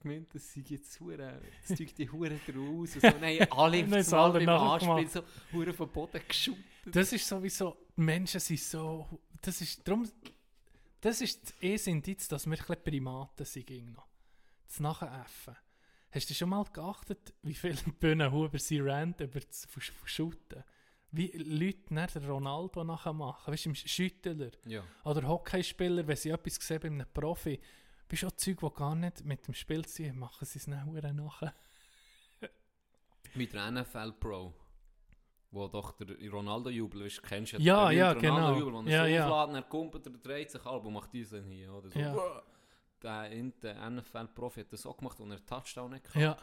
gemeint, das sei jetzt hure, das zeigt die Hure draus. Und so. Nein, alle auf es mal alle beim nachgemacht. Anspiel so Hure vom Boden geschüttet. Das ist sowieso, die Menschen sind so, das ist, darum, das ist das erste Indiz, dass wir ein bisschen Primaten sind. noch. Das Nachäffen. Hast du schon mal geachtet, wie viele Bühnenhuber sie rannt über das Verschütten? Wie Leute nach der Ronaldo nachher machen. Weißt du, im Schüttler. Ja. Oder Hockeyspieler, wenn sie etwas sehen bei einem Profi. Bist du auch Zeug, die gar nicht mit dem Spiel haben, machen sie es nachher nachher. Mit der NFL Pro. Wo doch der Ronaldo-Jubel ist, kennst du Ja, den ja, genau. Ronaldo-Jubel, wo er Ja, so ja. aufladen, er kumpelt, er dreht sich ab und macht diesen hier, oder so. Ja. Der, der NFL-Profi hat das auch gemacht und er Touchdown nicht Ja.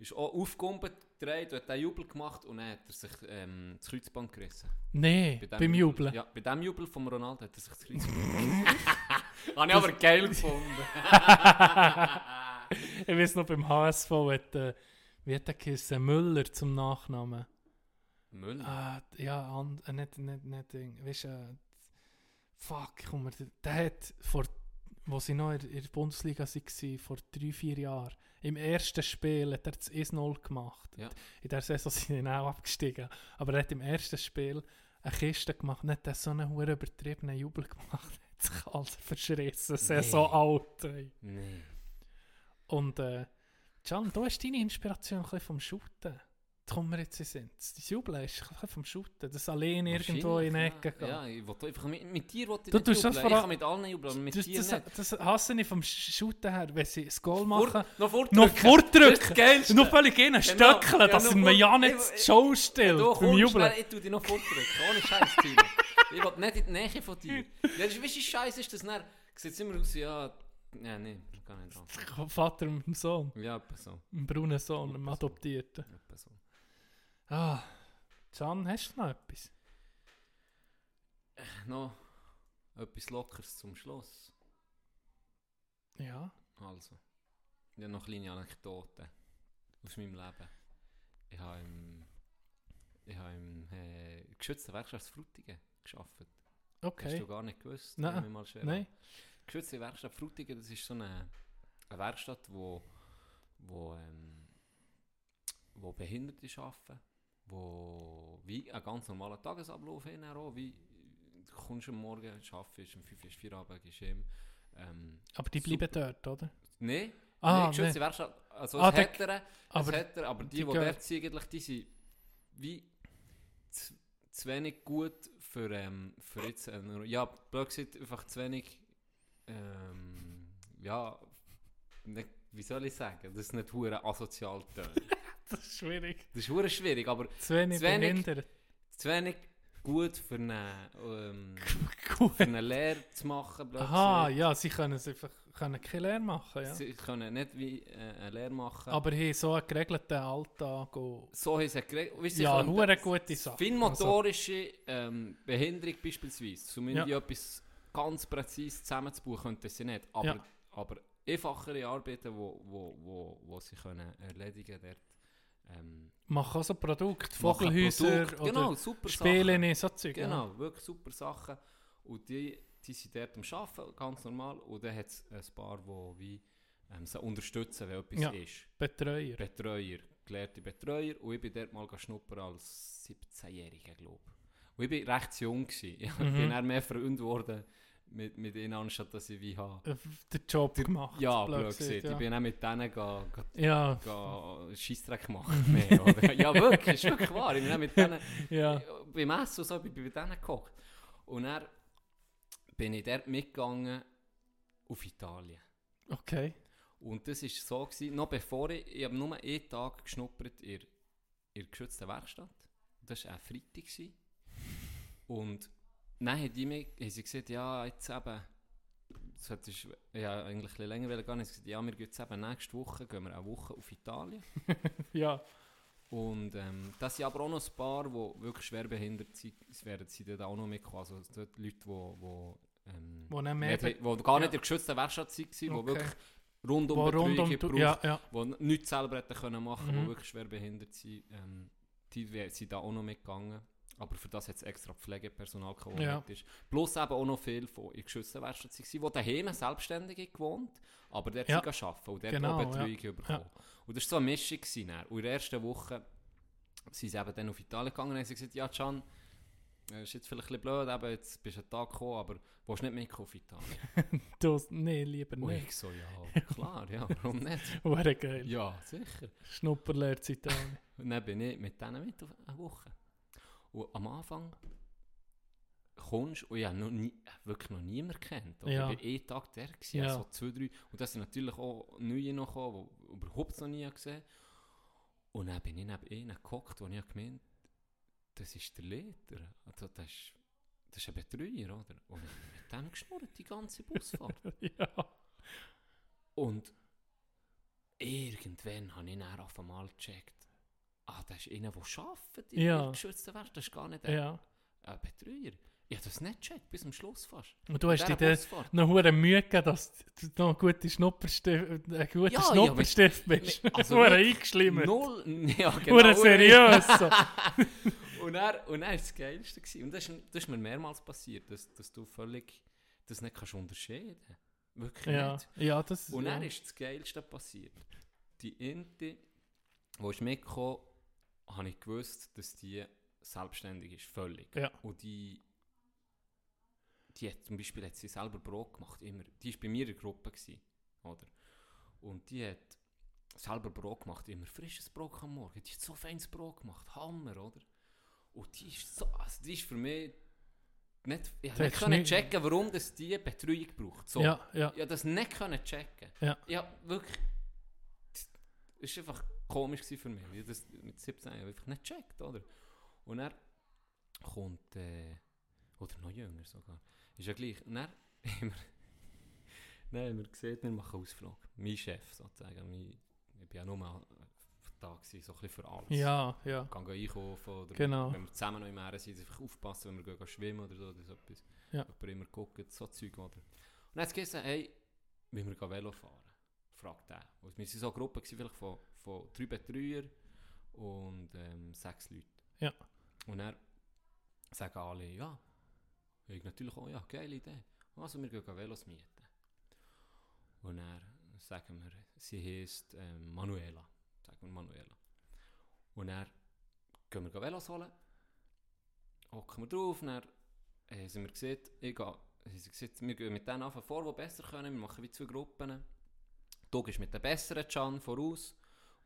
Ist auch aufgekumpelt, gedreht, hat den Jubel gemacht und dann hat er sich ähm, das Kreuzband gerissen. Nee, Bei beim Jubel- Jubeln. Ja, bei dem Jubel von Ronaldo hat er sich das Kreuzband gerissen. Habe ich aber geil gefunden. ich weiß noch, beim HSV hat, äh, wie hat der geheißen? Müller zum Nachnamen. Müller? Ah, ja, and, äh, nicht, nicht, nicht, Ding. weißt du, äh, fuck, komm der, der hat vor, wo sie noch in, in der Bundesliga waren, vor drei, vier Jahren, im ersten Spiel hat er das 1-0 gemacht. Ja. In der Saison sind sie auch abgestiegen. Aber er hat im ersten Spiel eine Kiste gemacht hat dann so einen übertriebenen Jubel gemacht. hat sich alles verschrissen. Nee. so alt. Ey. Nee. Und äh, Can, du hast deine Inspiration ein bisschen vom Shooten. Kommen wir jetzt in Sinn. Das Jubeln ist ein vom Shooten. Das allein irgendwo in die Ecke gehen. Ja, ich will einfach mit, mit dir will ich Du tust das jubeln. vor Ich allem- kann mit allen jubeln, mit das, dir das, nicht. das hasse ich vom Shooten her, wenn sie das Goal machen. Vor- noch fortdrücken. Noch Das das Geilste. Noch völlig Genau. stöckeln, dass er mir fort- ja nicht Ich- die Show stellt. Du beim Jubeln. ich dich noch fortdrücken, ohne Scheiß, ich will nicht in die Nähe von dir. Ja, das ist- weißt du, wie scheiße ist das dann? Sieht immer aus, ja, ja, nee, gar nicht. Vater dem Sohn. Ja, etwa so. Ein brauner Sohn, einem Adoptierten. Etwa so. Ah, Can, hast du noch etwas? Noch etwas Lockeres zum Schluss. Ja. Also, ich habe noch kleine Anekdoten aus meinem Leben. Ich habe im, ich habe im äh, geschützten Werkstatt Frutigen gearbeitet. Okay. Hast du gar nicht gewusst? Nein. Mal schwer Nein. Geschützte Werkstatt Frutigen, das ist so eine, eine Werkstatt, wo, wo, ähm, wo Behinderte arbeiten, wo wie ein ganz normaler Tagesablauf auch, wie du kommst am Morgen, arbeitest, um 5 Uhr Feierabend, gehst heim. Ähm, Aber die bleiben dort, oder? Nein. Ah, nee, geschützte nee. Werkstatt. Also Ah, es hat er, aber hat er, aber die, die die, dort sind, eigentlich, die sind wie zu, zu wenig gut für, ähm, für jetzt, eine, ja, blöd gesagt, einfach zu wenig, ähm, ja, nicht, wie soll ich sagen, das ist nicht hure asozial tönt. Das ist schwierig. Das ist hure schwierig, aber Zu wenig behindert. zu wenig gut für eine, ähm, für eine Lehre zu machen, blöd Aha, ja, sie können es einfach können keine Lehre machen, ja. Sie können nicht wie äh, eine Lehre machen. Aber hier so einen geregelten Alltag und So haben sie geregelt. Weißt Ja, sie können- hure gute Sache. Feinmotorische ähm, Behinderung beispielsweise, zumindest Ja. etwas ganz präzise zusammenzubauen, könnten sie nicht. Aber, Ja. aber einfachere Arbeiten, wo, wo, wo, wo sie können erledigen dort. Ähm, machen auch so Produkte, Vogelhäuser Produkte. oder genau, super Spiele, Sachen. so Zeug. Genau, wirklich super Sachen. Und die, die sind dort am Arbeiten, ganz normal. Und dann hat es ein paar, die wie, ähm, sie unterstützen, wenn etwas Ja, ist. Betreuer. Betreuer, gelehrte Betreuer. Und ich bin dort mal schnuppern als 17-Jähriger, glaube ich. Und ich war recht jung. Gewesen. Ich Mhm. bin dann mehr Freund geworden mit, mit ihnen, anstatt dass ich wie habe. Äh, Den Job gemacht. Ja, blöd gesagt, ja. Ich bin auch mit denen ga, ga, Ja. ga Scheissdreck mehr, oder? Ja, wirklich, ist wirklich wahr. Ich bin auch mit denen Ja. beim Essen und so, ich bin bei denen gekocht. Und dann bin ich dort mitgegangen auf Italien. Okay. Und das war so, gewesen, noch bevor ich, ich habe nur einen Tag geschnuppert in, in der geschützten Werkstatt. Das war auch Freitag. Gewesen. Und dann haben, die mir, haben sie gesagt, ja, jetzt eben, das hätte ich ja, eigentlich ein bisschen länger wollen gehen. Ich gesagt, ja, wir gehen jetzt eben nächste Woche, gehen wir eine Woche auf Italien. ja. Und ähm, das sind aber auch noch ein paar, die wirklich schwer behindert sind, es werden sie dort auch noch mitkommen. Also dort Leute, die, die, ähm, Wo nicht gar nicht ja. in der geschützten Werkstatt waren, die Okay. wirklich rundum Wo Betreuung gebraucht, ja, ja. die nichts selber hätten können machen Mhm. die wirklich schwer behindert sind. Ähm, die sind da auch noch mitgegangen. Aber für das hat es extra Pflegepersonal das Ja. ist. Plus eben auch noch viel von in geschützten Werkstatt waren, die daheim selbstständig gewohnt, aber dort Ja. arbeiten und dort Genau, auch ja. Betreuung bekommen. Und das war so eine Mischung. Dann. und in der ersten Woche sind sie eben dann auf Italien gegangen und haben gesagt, ja Can, äh, ist jetzt vielleicht ein bisschen blöd, eben, jetzt bist du einen Tag gekommen, aber willst du nicht mitkommen auf Italien? Du, nee, lieber Und nicht. ich so, ja, klar, ja, warum nicht? Wäre geil. Ja, sicher. Schnupperlehrt zu Italien. Und dann bin ich mit denen mit auf eine Woche. Und am Anfang kommst und ich habe noch nie, wirklich noch niemanden kennt. Oder Ja. Ich war eh Tag der, gewesen, Ja. so zwei, drei. Und das sind natürlich auch Neue noch gekommen, die überhaupt noch nie gesehen Und dann bin ich neben ihnen gehockt, und ich gemeint, das ist der Leder. Also das, ist, das ist ein Betreuer, oder? Und ich habe mit dem geschnurrt, die ganze Busfahrt. ja. Und irgendwann habe ich dann auf einmal gecheckt, ah, das ist einer, der arbeitet in Ja. geschützten Welt, das ist gar nicht ein, Ja. ein Betreuer. Ich habe das nicht gecheckt, bis zum Schluss fast. Und du hast dir dann noch hure Mühe gegeben, dass du noch ein guter Schnupperstift, ein guter Ja, ja, Schnupperstift mit- bist. also wirklich eingeschlimmert. Null, ja genau. Seriös. und er und er ist das Geilste gewesen. Und das ist, das ist mir mehrmals passiert, dass, dass du völlig das nicht kannst unterscheiden. Wirklich Ja, nicht. ja, das- Und dann ja. ist das Geilste passiert. Die Inti, wo ist mitgekommen, habe ich gewusst, dass die selbstständig ist, völlig. Ja. Und die die hat zum Beispiel hat sie selber Brot gemacht, immer. Die war bei mir in der Gruppe, gewesen, oder? Und die hat selber Brot gemacht, immer frisches Brot am Morgen. Die hat so feines Brot gemacht, Hammer, oder? Und die ist so, also die ist für mich nicht, ich Das nicht können nicht- checken, warum das die Betreuung braucht. So. Ja, ja. Ich das nicht können checken. Ja. Ja, wirklich, das war einfach komisch für mich. Ich hab das mit 17 Jahren einfach nicht gecheckt, oder? Und er kommt, äh, oder noch jünger sogar, ist ja gleich. Und dann haben wir, haben wir gesehen, wir machen Ausflug. Mein Chef sozusagen. Mein, ich bin ja nur mal da gewesen, so ein bisschen für alles. Ja, ja. Gehen gehen einkaufen oder Genau. wenn wir zusammen noch im Meer sind, einfach aufpassen, wenn wir gehen schwimmen oder so, das etwas. Ja. Jemand immer guckt, so Zeug, oder? Und dann hat es gesagt, hey, wollen wir gehen Velo fahren? Fragt er. Und wir waren so eine Gruppe, gewesen, vielleicht von, von drei Betreuern und ähm, sechs Leuten. Ja. Und dann sagen alle, ja, ich natürlich auch, ja, geile Idee. Also wir gehen Velos mieten. Und dann sagen wir, sie heisst ähm, Manuela. Sagen wir Manuela. Und dann gehen wir Velos holen, hocken wir drauf, dann haben sie mir gesagt, ich gehe, sie gesagt, wir gehen mit denen anfangen vor, die besser können, wir machen wie zwei Gruppen. Du gehst mit den besseren Can voraus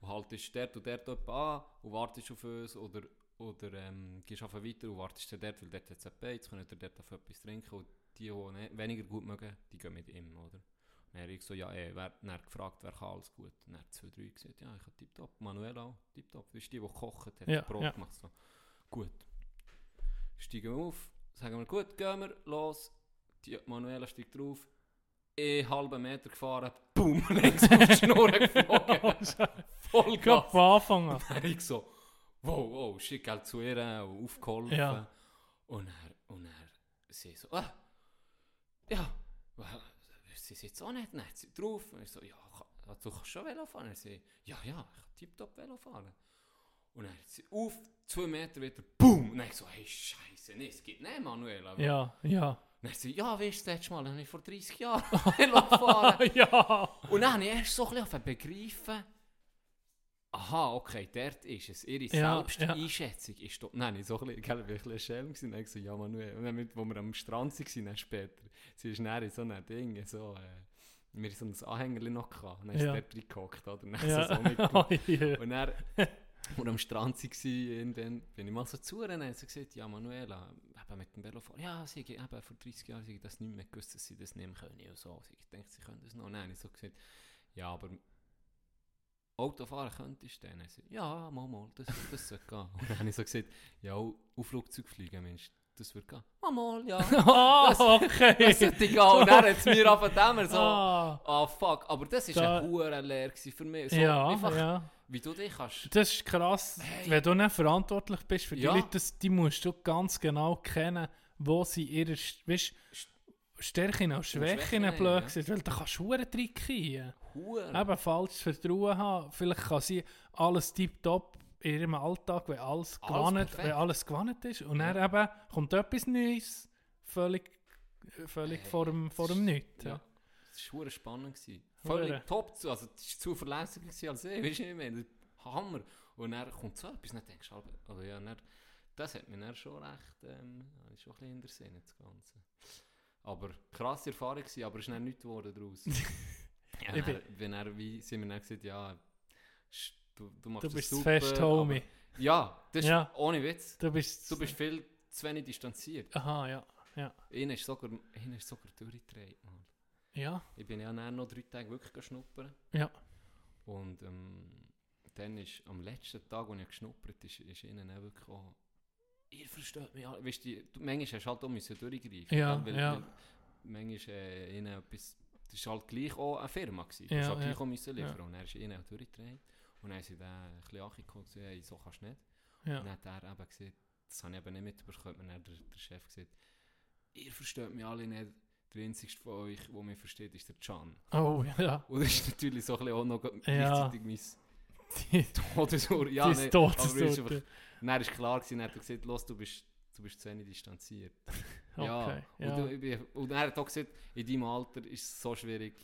und haltest dort und dort jemanden an und wartest auf uns oder, oder ähm, gehst einfach weiter und wartest dort, weil dort hat es ein Beiz, können ihr dort auf etwas trinken und die, die ne- weniger gut mögen, die gehen mit ihm, oder? Und dann habe ich so, ja, ey, wer, dann gefragt, wer kann alles gut? Und dann hat zwei, drei gesagt, ja, ich habe tipptopp, Manuel auch, tipptopp, das ist die, die gekocht hat, Ja, Brot ja. gemacht, so. Gut. Steigen wir auf, sagen wir, gut, gehen wir, los, die Manuela steigt drauf, eh halben Meter gefahren, boom, links auf die Schnur geflogen. Voll Gerade von Anfang an. Und dann ich so, wow, wow, schick halt zu ihr und aufgeholfen. Ja. Und er, und er, sie so, ah, ja, sie sitzt auch nicht, nicht sie drauf. Und ich so, ja, ka- du kannst schon Velo fahren. Er so, ja, ja, ich kann tipptopp Velo fahren. Und dann sie auf, zwei Meter wieder, boom. Und dann ich so, hey, scheiße, nee, es geht nicht, Manuela. Ja, ja. Und dann sie, ja, weißt du, das letzte Mal habe ich vor 30 Jahren Velo gefahren. ja. Und dann habe ich erst so ein bisschen begreifen, aha, okay, dort ist es. Ihre Ja, Selbsteinschätzung ist dort. Nein, nicht so ein bisschen, gell, ich war ein bisschen Schelm. gewesen. Dann habe ich gesagt, ja, Manuel. Und dann, mit, wo wir am Strand waren, dann später, sie ist dann in so einem Ding, so, äh, wir hatten so ein Anhänger noch gehabt. Und dann ist Ja. sie dort reingehockt, oder? Und dann Ja. ist so. Oh, yeah. Und dann, wo wir am Strand waren, irgendwann bin ich mal so zu ihr und dann sie gesagt, ja, Manuela, eben mit dem Velofahren, ja, sie eben vor 30 Jahren sie das nicht mehr gewusst, dass sie das nehmen können und so. Sie denkt, sie können das noch. Nein, ich so gesagt, ja, aber Autofahren könntest du dann? Sie, ja, mal, mal, das, das sollte gehen. Und dann habe ich so gesagt, ja, auf Flugzeug fliegen, Mensch, das wird gehen. Mal, mal, ja. Das, okay. Das sollte gehen. Und dann hat es mir auf dem so, Ah. ah, fuck. Aber das war Da- ein hoher Lehr gewesen für mich. So Ja, einfach, ja. Wie du dich kannst. Das ist krass. Wenn du nicht verantwortlich bist für die Ja. Leute, das, die musst du ganz genau kennen, wo sie ihre weißt, Stärken und Schwächen blöd ja. sind. Weil da kannst du reinkriegen. Huren. Eben falsches Vertrauen haben. Vielleicht kann sie alles tiptop in ihrem Alltag, wenn alles, Alles wenn gewandt ist. Und dann eben kommt etwas Neues, völlig, völlig Hey, vor dem, vor dem Nichts. Ja. Ja. Das war hure spannend. Gewesen. Hure. Völlig top. zu- Also, das war zuverlässiger gewesen als ich. Weißt du, ich meine? Hammer. Und dann kommt so etwas, dann denkst du, aber, aber ja, dann, das hat mir dann schon recht, ähm, ja, ist schon ein bisschen in der Sinne, das Ganze. Aber krasse Erfahrung gewesen, aber es ist dann nichts geworden daraus. ja, Ich bin- wenn er, wie, sind wir dann gesagt, ja, du, du machst Du das bist super. fest Homie. Ja, das ist Ja. ohne Witz. Du bist, Du bist viel zu wenig distanziert. Aha, ja. ja. Ihnen ist sogar, ihnen ist sogar durchgedreht, Mann. Ja. Ich bin ja dann noch drei Tage wirklich geschnuppert. Ja. Und ähm, dann ist am letzten Tag, als ich geschnuppert ist, ist ihnen auch wirklich auch, ihr versteht mich alle. Weißt du, manchmal hast du halt auch müssen durchgreifen. Ja, weil, ja. weil manchmal äh, ihnen etwas, das war halt gleich auch eine Firma. Gewesen. Du Ja, musst halt ja. gleich auch müssen liefern. Ja. Und dann ist ihnen auch durchgedreht. Und dann haben sie dann ein bisschen angeguckt und gesagt, hey, so kannst du nicht. Ja. Und dann hat er eben gesagt, das habe ich eben nicht mitbekommen, und dann hat der, der Chef gesagt, ihr versteht mich alle nicht. Der einzige von euch, der mich versteht, ist der Can. Oh, ja. Und das ist natürlich so ein bisschen auch noch Ja. gleichzeitig mein Todesuhr. Ja, Dein nee, aber ist ja. Einfach, dann war klar, gewesen, dann hat er gesagt, los, du bist, du bist zu wenig distanziert. ja. Okay, Und, ja. Und er hat auch gesagt, in deinem Alter ist es so schwierig,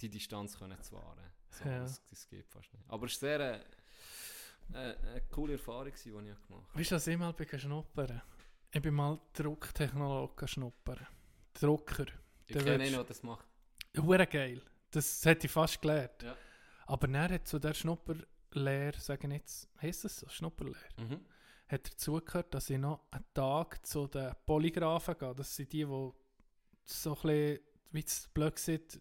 die Distanz können zu wahren. So, Ja. das, das geht fast nicht. Aber es war sehr äh, äh, eine coole Erfahrung, die ich gemacht habe. Weißt du, was ich mal schnuppern? Ich bin mal Drucktechnologe schnuppern. Drucker. Ich kenne einen, der das macht. Hure geil. Das hätte ich fast gelernt. Ja. Aber dann hat zu der Schnupperlehre, sagen jetzt, heisst das so, Schnupperlehre, Mhm. hat er zugehört, dass ich noch einen Tag zu den Polygraphen gehe. Das sind die, die so ein bisschen, wie es blöd sieht,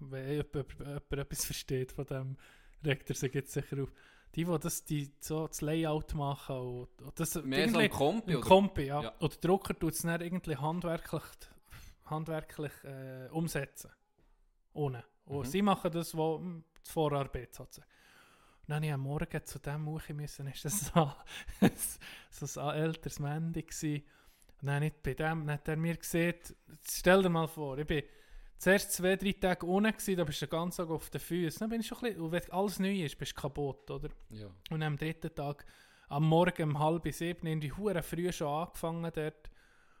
wenn jemand, jemand, etwas versteht von dem, regt er sich jetzt sicher auf. Die, die das, die so das Layout machen und, und das Mehr so im Kompi, oder? Kompi, ja. Ja. Und der Drucker tut es dann irgendwie handwerklich, handwerklich äh, umsetzen. Ohne. Und Mhm. sie machen das, hm, die Vorarbeit sozusagen. Und dann habe ich am Morgen zu dem Uchi müssen, ist das so, so ein älteres Mandy gewesen. Und dann ich bei dem, dann hat er mir gesagt, stell dir mal vor, ich bin zuerst zwei, drei Tage unten gewesen, da bist du den ganzen Tag auf den Füßen. Dann bin ich schon ein bisschen, und wenn alles neu ist, bist du kaputt, oder? Ja. Und am dritten Tag, am Morgen um halb sieben, in die Hure früh schon angefangen dort.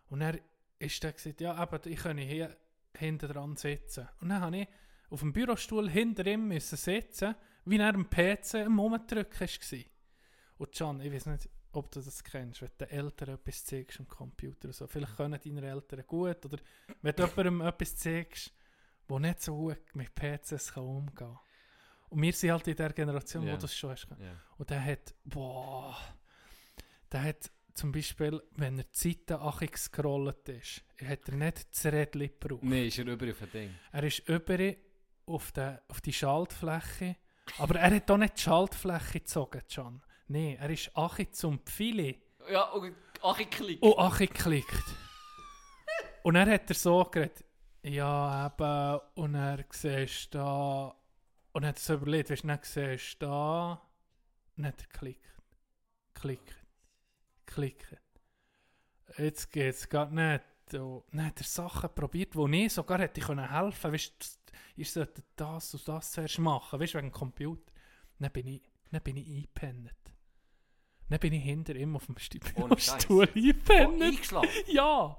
Und er ist dann gesagt, ja, aber ich kann hier hinten dran sitzen. Und dann habe ich auf dem Bürostuhl hinter ihm müssen sitzen, wie er am PC am Umdrücken war. Und Can, ich weiß nicht, ob du das kennst, wenn du den Eltern etwas zeigst am Computer. oder So. Vielleicht können deine Eltern gut, oder wenn du jemandem etwas zeigst, der nicht so gut mit PCs kann umgehen kann. Und wir sind halt in der Generation, Ja. wo das schon hast. Ja. Und der hat, boah, der hat zum Beispiel, wenn er die Seite achig gescrollt ist, hat er nicht das Rädchen gebraucht. Nein, ist er über auf ein Ding. Er ist über auf, den, auf die Schaltfläche, aber er hat auch nicht die Schaltfläche gezogen, Can. Nein, er ist achig zum Pfeile Ja, und ach, ich klicke. und achig geklickt. und dann hat er so geredet, ja eben, und er siehst da, und er hat so überlegt, weißt du, dann siehst da, und hat er geklickt, geklickt, geklickt. Jetzt geht es gerade nicht. Und dann hat er Sachen probiert, wo ich sogar hätte können helfen Weißt du, ihr solltet das und das zuerst machen, weißt du, wegen dem Computer. Dann bin ich, dann bin ich eingepennt. Dann bin ich hinter ihm auf dem. Stuhl eingepennt. Oh, eingeschlafen? Ja.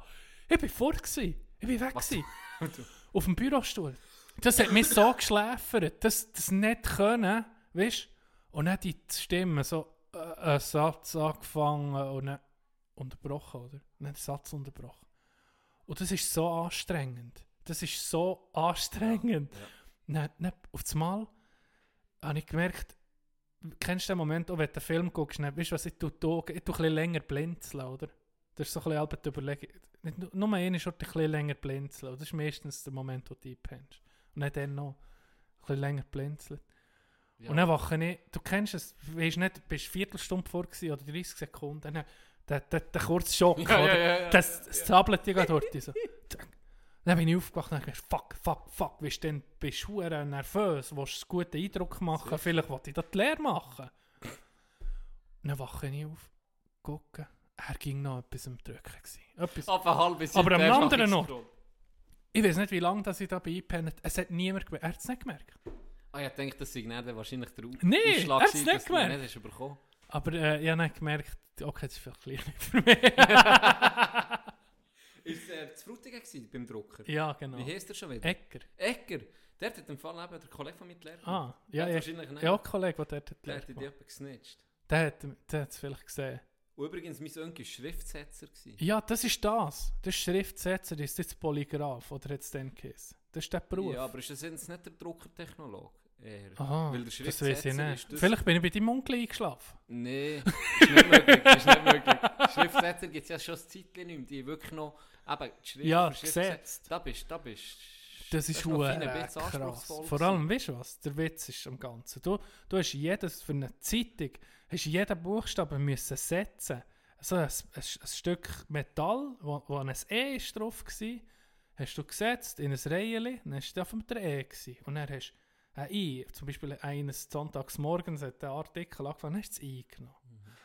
Ich bin fort gewesen. Ich bin weg auf dem Bürostuhl. Das hat mich so geschläfert, das, das nicht können, weißt du? Und dann die Stimme so äh, einen Satz angefangen und dann unterbrochen, oder? Den Satz unterbrochen. Und das ist so anstrengend. Das ist so anstrengend. Dann, dann, auf das Mal habe ich gemerkt, kennst du den Moment, auch wenn du einen Film guckst, dann, weißt du was, ich tue die Augen, ich tue ein bisschen länger blinzeln, oder? Das ist so ein bisschen halb die Überlegung. Nicht nur- Nur eine ist ein bisschen länger blinzeln. Das ist meistens der Moment, wo du einpennst. Und dann, dann noch ein bisschen länger blinzeln. Ja. Und dann wache ich, du kennst es, weißt nicht, du bist eine Viertelstunde vor oder 30 Sekunden, dann der, der, der kurze Schock, Ja, oder? ja, ja. Das, das Tablet, die geht dort so. Dann bin ich aufgewacht und gedacht, fuck, fuck, fuck, bist du denn, bist du nervös, willst du einen guten Eindruck machen, vielleicht wollte ich das Lehre machen. Dann wache ich auf, gucke, er ging noch etwas am Drücken. Gewesen. Etwas. Aber am anderen noch. Ich weiß nicht, wie lange dass ich da bin eingepennt Es hat niemand gemerkt. Er hat es nicht gemerkt. Ah, ich denke, das sei nicht wahrscheinlich der Ausschlag er hat's gewesen, nicht gemerkt. nicht bekommen. Aber äh, ich habe nicht gemerkt, okay, das ist vielleicht klein für mich. Ist er äh, zu Frutigen gewesen, beim Drucker? Ja, genau. Wie heisst er schon wieder? Egger. Egger. Der hat im Fall eben der Kollege von mir gelernt. Ah, ja, Der ja. wahrscheinlich nicht. Ja, Kollege, der dort hat Der hat die gelernt. jemand gesnitcht. Der hat der hat es vielleicht gesehen. Und übrigens, mein Onkel war Schriftsetzer. Gewesen. Ja, das ist das. Das ist Schriftsetzer, ist jetzt Polygraph, oder hat es den geheißen? Das ist der Beruf. Ja, aber ist das jetzt nicht der Druckertechnologe? Eher. Aha, Weil der das weiß ich nicht. das... Vielleicht bin ich bei deinem Onkel eingeschlafen. Nee, ist nicht möglich. Ist nicht möglich. Schriftsetzer gibt es ja schon ein Zeitchen nicht mehr. Die wirklich noch... Eben, die Schrift Ja, gesetzt. Da bist da bist Das ist fein ein bisschen krass. anspruchsvoll Vor allem, weißt du was? Der Witz ist am Ganzen. Du, du hast jedes, für eine Zeitung, hast jeden Buchstaben müssen setzen. So ein, ein, ein Stück Metall, wo, wo ein E ist drauf war, hast du gesetzt in ein Reihe, dann hast du auf dem E gewesen. Und dann hast du ein I, zum Beispiel eines Sonntags morgens hat der Artikel angefangen, dann hast du das I genommen.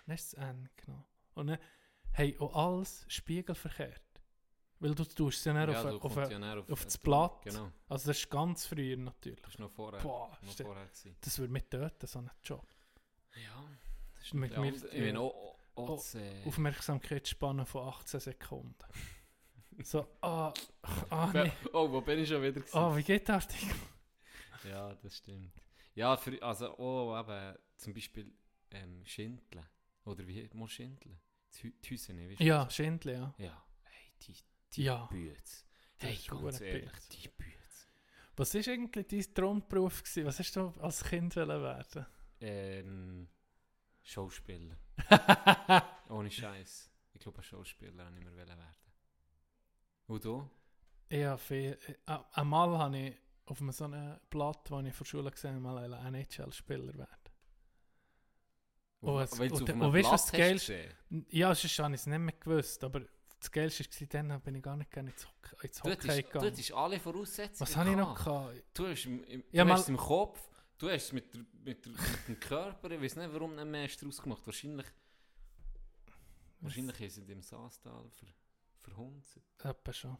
Dann hast du das N genommen. Und dann, hey, und alles spiegelverkehrt. Weil du tust es ja Ja, auf, auf, ja auf- das Blatt. genau. Also das ist ganz früher natürlich. Das ist noch vorher- Boah, noch vorher das würde mich töten, so ein Job. Ja, das ist Mit, und ich meine auch- auch oh, äh, Aufmerksamkeitsspanne von 18 Sekunden. so, ah, ah, Wer- nee. Oh, wo bin ich schon wieder? gewesen? Ah, wie geht das? Digga? Ja, das stimmt. Ja, für, also oh, eben, zum Beispiel ähm, Schindeln. Oder wie muss Schindeln? Die die Hüsen, weißt du? Ja, das? Schindler, ja. Ja, hey, die, die Ja. Bütz. Das Hey, ganz ehrlich, Bütz. die Bütz. Was war eigentlich dein Traumberuf? Gewesen? Was hast du als Kind werden? Ähm, Schauspieler. Ohne Scheiß. Ich glaube, ein Schauspieler wollte ich mir werden. Und du? Ja, viel. Äh, einmal habe ich auf einem so einem Blatt, das ich vor der Schule gesehen habe, mal ein NHL-Spieler werden. Und weil du und- einem und weißt du, was das Geilste Ja, sonst habe ich es nicht mehr gewusst, aber das Geilste war, dann bin ich gar nicht gerne ins Hockey, ins Du Hockey du gegangen. hattest alle Voraussetzungen. Was habe ich noch gehabt. Du hast, im, im, Ja, du hast es im Kopf, du hast es mit, mit, mit dem Körper, ich weiß nicht, warum nicht mehr hast du daraus gemacht. Wahrscheinlich, wahrscheinlich ist es in dem Saastal ver, verhunzt. Etwa schon.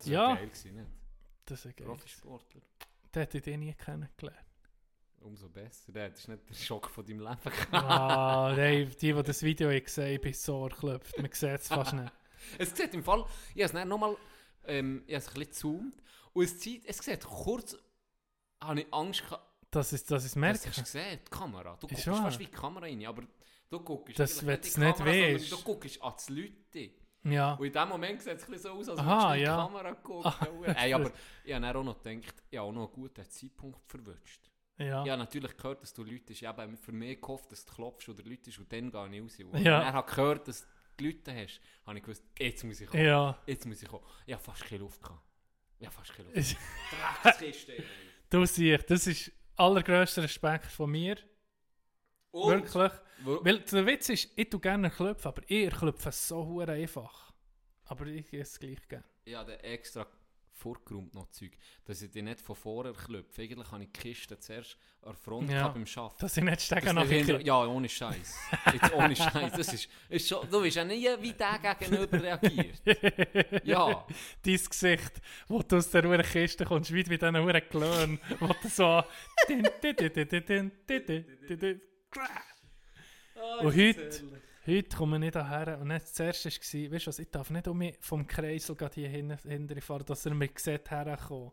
Das ja, geil gewesen, nicht? das ist geil. Profisportler. Den hätte ich den nie kennengelernt. Umso besser. Das ist nicht der Schock von deinem Leben. ah, nein, die, die das Video gesehen ich bin so erklopft. Man sieht es fast nicht. Es sieht im Fall, ich habe es nochmal, ähm, ich ein bisschen gezoomt und es, sieht, es sieht kurz, habe ich Angst gehabt, Das ist, das ist Das merken. hast du gesehen, die Kamera. Du Ist guckst fast wie die Kamera rein, aber du guckst Das, es nicht Kamera, sondern. Du guckst an die Leute. Ja. Und in dem Moment sieht es ein so aus, als würdest du in die ja. Kamera gucken. Ey, aber ich habe auch noch gedacht, ich habe auch noch einen guten Zeitpunkt verwünscht. Ja. Ich habe natürlich gehört, dass du Leute Ich habe für mich gehofft, dass du klopfst oder Leute und dann gehe ich raus. Und Ja. dann habe ich gehört, dass du Leute hast, habe ich gewusst, jetzt muss ich kommen. Ja. Jetzt muss ich kommen. Ich habe fast keine Luft gehabt. Ich habe fast keine Luft. Ist- Dreckskiste. Du siehst, das ist allergrößter Respekt von mir. Und? Wirklich. Wo- Weil der Witz ist, ich tue gerne klopfen, aber ich klopfe so hure einfach. Aber ich gehe es gleich gerne. Habe dann extra vorgeräumt noch Zeug, dass ich die nicht von vorher klopfe. Eigentlich habe ich die Kiste zuerst an der Front Ja, beim Schaffen. dass ich nicht stecken hinter- kriege. Ja, ohne Scheiß. Jetzt ohne Scheiß. Das ist, ist schon, du weißt ja nie, wie der gegenüber reagiert. Ja. Dein Gesicht, wo du aus der hure Kiste kommst, wie bei diesen hure Klönen, wo du so... Oh, und heute, heute komme ich nicht daher. Und dann das erste war, weißt du ich darf nicht um mich vom Kreisel hier hinten fahren, dass er mir sieht, herkommen.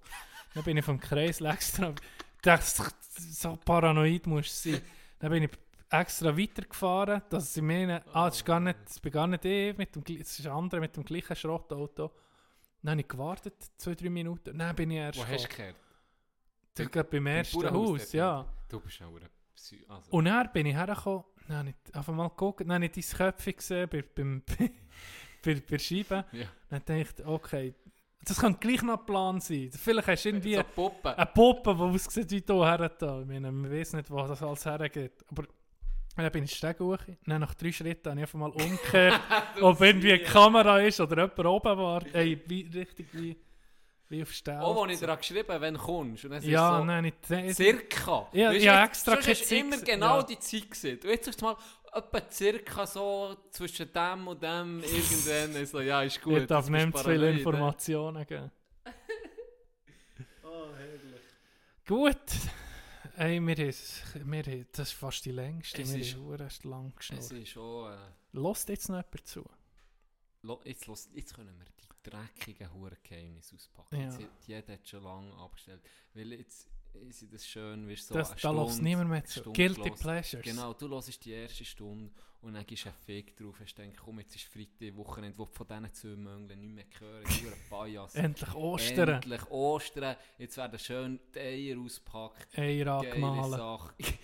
dann bin ich vom Kreisel extra. Das, so paranoid muss du sein. Dann bin ich extra weitergefahren, dass sie meinen, oh. ah, das ist gar nicht, das bin gar nicht ich, mit dem, das ist ein anderer mit dem gleichen Schrottauto. Dann habe ich gewartet, zwei, drei Minuten. Dann bin ich erst. Wo gekommen. hast du gehört? Bei, beim ersten Haus, ja. Du bist ein Psy... Also. Und dann bin ich hergekommen, dann habe ich einfach mal geguckt, dann habe ich dein Köpfchen gesehen bei, beim, bei, bei der Scheibe. Ja. Dann dachte ich, okay, das könnte gleich noch ein Plan sein. Vielleicht hast du irgendwie So eine Puppe. eine Puppe, die aussieht wie hier hergetan. Ich meine, man weiß nicht, wo das alles hergeht. Aber dann bin ich Steg hoch, dann nach drei Schritten habe ich einfach mal umgekehrt, ob irgendwie eine. Kamera ist oder jemand oben war. Ey, wie, richtig wie, wie auf Stelle. Auch als ich dir habe geschrieben wenn du kommst. Und dann Ja, ist so, nein, nicht- nein, Circa. Ja, ja, du, extra sonst hast Zeit immer genau Ja. die Zeit gesehen. Und jetzt hast du mal etwa circa so zwischen dem und dem irgendwann. Ich so, ja, ist gut. ich darf jetzt nicht du zu viele Informationen geben. Oh, herrlich. Gut. Ey, wir haben, wir haben, das ist fast die längste. Es wir ist- haben hure lang Es geschnurrt. ist schon... Äh, Lost jetzt noch jemand zu? Lo- Jetzt, los, jetzt können wir die dreckigen Hurengeheimnisse auspacken. Ja. Jetzt, jeder hat schon lange abgestellt. Weil jetzt ist das schön, weißt, so Das- eine da Stunde- niemand mehr zu. Guilty gehört. Pleasures. Genau, du hörst die erste Stunde und dann gibst du einen Fake drauf. Hast gedacht, komm, jetzt ist Freitag, Wochenende, wo du von diesen zwei Möngeln nicht mehr hören. Die Huren Bias. Endlich Ostern. Endlich Ostern. Jetzt werden schön die Eier ausgepackt. Eier angemahlen.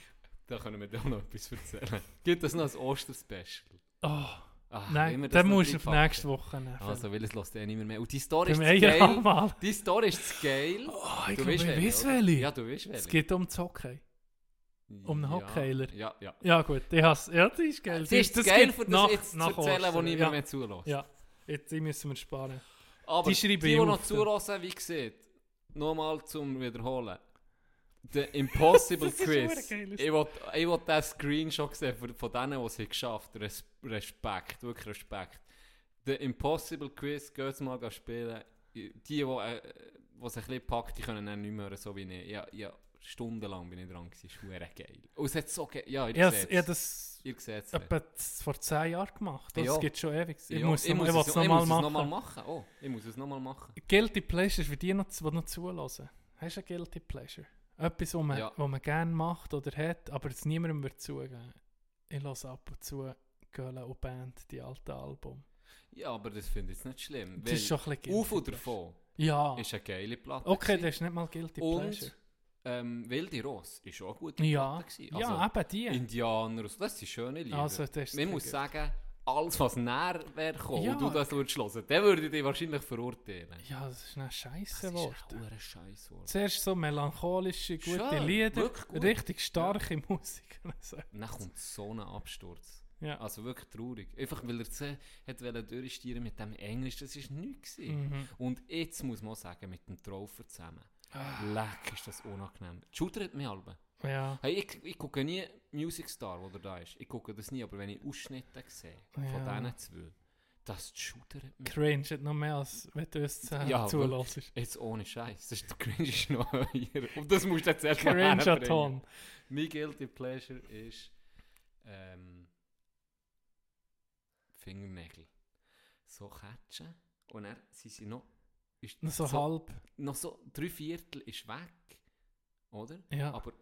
Da können wir dir auch noch etwas erzählen. Gibt es noch ein Osterspecial? Oh, Ah, nein, dann das musst du auf reinpacken. nächste Woche nehmen. Also, weil es lässt ja nicht mehr mehr. Und die Story ist geil. Die Story ist geil. Oh, ich Du weißt welche, welche. Ja, du weißt Es welche. geht um das Hockey. Um einen Ja, Hockeyer. ja, ja. Ja gut, ich has, ja, das ist geil. Das ist zu geil, für das jetzt zu erzählen, wo niemand ja. mehr zulässt. Ja, jetzt die müssen wir sparen. Aber die die, die, noch zulassen, wie gesagt, nochmal zum Wiederholen. Der Impossible Quiz. geil. Ich will, will den Screenshot sehen von, von denen, die es geschafft haben. Res Respekt, wirklich Respekt. The Impossible Quiz, geht mal spielen. Die, die, äh, die sich ein bisschen packt, die können dann nicht mehr so wie ich. Ja, ja, stundenlang bin ich dran gewesen, ist verdammt geil. Und es hat so ge Ja, ihr ich hab das Ihr seht's. etwa vor zehn Jahren gemacht. Das Ja. gibt schon ewig. Ich Ja, muss, ich muss ich es, es ich nochmal muss es machen. nochmal machen. Oh, ich muss es nochmal machen. Guilty Pleasure für die, noch, die noch zulassen. Hast du ein Guilty Pleasure? Etwas, was man, Ja. was man gerne macht oder hat, aber es niemandem wird zugeben. Ich höre ab und zu Göhle und Band, die alten Album. Ja, aber das finde ich jetzt nicht schlimm. Das ist schon ein bisschen Auf oder Pleasure. davon Ja. ist eine geile Platte. Okay, gewesen. das ist nicht mal Guilty Und, Pleasure. Ähm, Wilde Ross ist auch eine gute Ja. Platte. gewesen. Ja, eben die. Indianer, und das sind schöne Lieder. Also, das ist Man muss sagen, alles was näher wäre gekommen Ja. und du das würdest hören, der würde dich wahrscheinlich verurteilen. Ja, das ist ein Scheiße Das ist Wort. ein scheiß Wort. Zuerst so melancholische, gute Schön, Lieder, gut. richtig starke Musik. Also, Und dann kommt so ein Absturz. Ja. Also wirklich traurig. Einfach weil er zu, hat durchstieren mit dem Englisch, das war nichts. Mhm. Und jetzt muss man sagen, mit dem Traufer zusammen. Ah. Leck ist das unangenehm. Hat mich alle. Ja. Hey, ich, ich gucke nie Music Star, wo der da ist. Ich gucke das nie, aber wenn ich Ausschnitte sehe von Ja. diesen zwei, das hat mich. Cringe hat noch mehr als wenn du es äh, Ja, zulässt. Jetzt ohne Scheiß. Das ist der Cringe ist noch höher. Und das musst du jetzt erst mal Cringe herbringen. Ton. Mein Guilty Pleasure ist ähm, Fingernägel. So catchen. Und dann sind sie noch... Ist Noch so halb. Noch so drei Viertel ist weg. Oder? Ja. Aber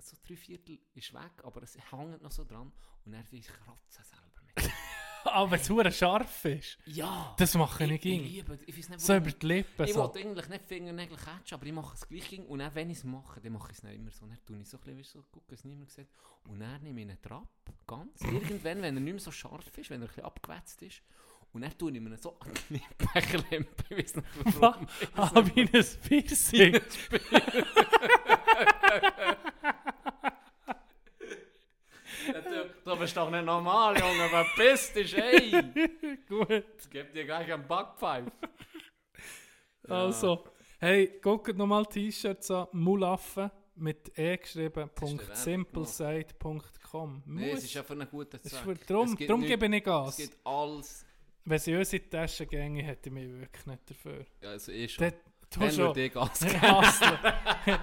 so drei Viertel ist weg, aber es hängt noch so dran. Und dann will ich kratzen selber mit. Aber wenn es hure scharf ist. Ja. Das mache ich nicht. Ich, ging. liebe ich weiß nicht, So über die Lippen. Ich so. wollte eigentlich nicht Fingernägel catchen, aber ich mache es gleich. ging. Und dann, wenn ich es mache, dann mache ich es nicht immer so. Dann tue ich so ein bisschen, so, gucke, es niemand sieht. Und dann nehme ich einen Trab, ganz. Irgendwann, wenn er nicht mehr so scharf ist, wenn er ein bisschen abgewetzt ist. Und dann tue ich mir so an die Nippelklempe, ich weiß nicht warum. Ich Ah, wie ein. Piercing. Du, bist doch nicht normal, Junge. Wer bist du, ey? Gut. Gib dir gleich einen Backpfeif. Also, hey, guckt nochmal T-Shirts an. Mulaffen mit e geschrieben. Simplesite.com. Nee, es ist ja für einen guten Zweck. für- Darum, darum gebe ich Gas. Es gibt alles. Wenn sie uns in die Tasche gänge, hätte ich mich wirklich nicht dafür. Ja, also eh schon. Dort- du Dann würde ich Gas geben.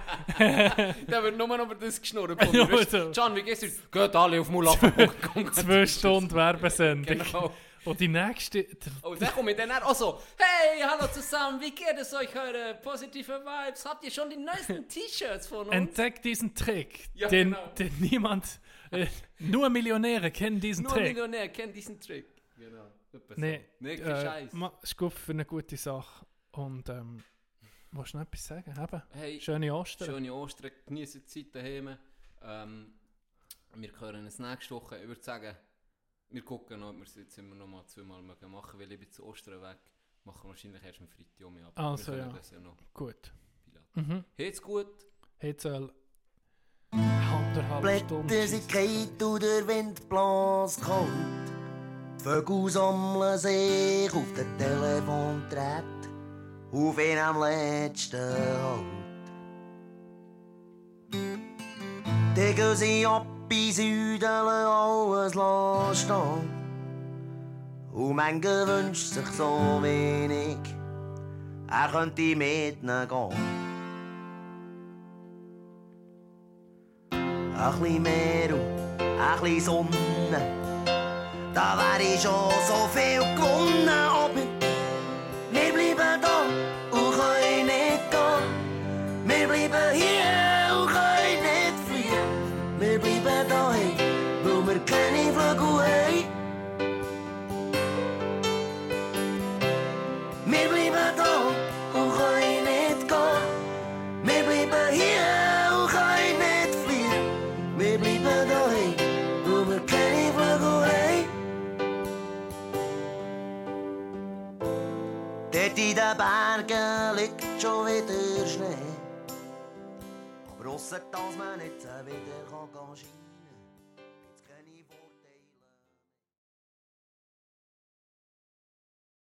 Der wird nur noch über das geschnurrt. von Nur mir. Weißt so. du, Can, wie geht's dir? Geht alle auf Mulaffen.com. Zwei Stunden Werbesendung. Genau. Und die nächste. Und dann komme ich dann auch so, hey, hallo zusammen, wie geht es euch heute? Positive Vibes, habt ihr schon die neuesten T-Shirts von uns? Entdeckt diesen Trick, Ja, den, genau. den niemand. Äh, nur Millionäre kennen diesen Nur Trick. Millionär kennt diesen Trick. Genau. Nee, Nicht äh, Scheiß. ist gut für eine gute Sache. Und ähm, willst du noch etwas sagen? Eben. Hey, Schöne Ostern. Schöne Ostern, genießen die Zeit daheim. Ähm, wir hören uns nächste Woche. Ich würde sagen, wir gucken noch, ob wir es jetzt immer noch mal zweimal mögen machen, weil ich bin zu Ostern weg. Machen wir wahrscheinlich erst am Freitag um. Aber Also, wir können ja. das ja noch. Gut. Mhm. Geht's gut? Jetzt soll anderthalb Blätter Stunden. sind kalt und der Wind bläst kalt. Die Vögel sammeln sich auf den Telefonträt, auf ihn am letzten Halt. Die gehen sie ab in Süden, alles stehen. Und manche wünscht sich so wenig, er könnte mit ihnen gehen. Ein bisschen Meer und ein bisschen Sonne. Da wär ich schon so viel gewonnen. Den Bergen liegt schon wieder Schnee. Aber ausser dass man nicht wieder kann gehen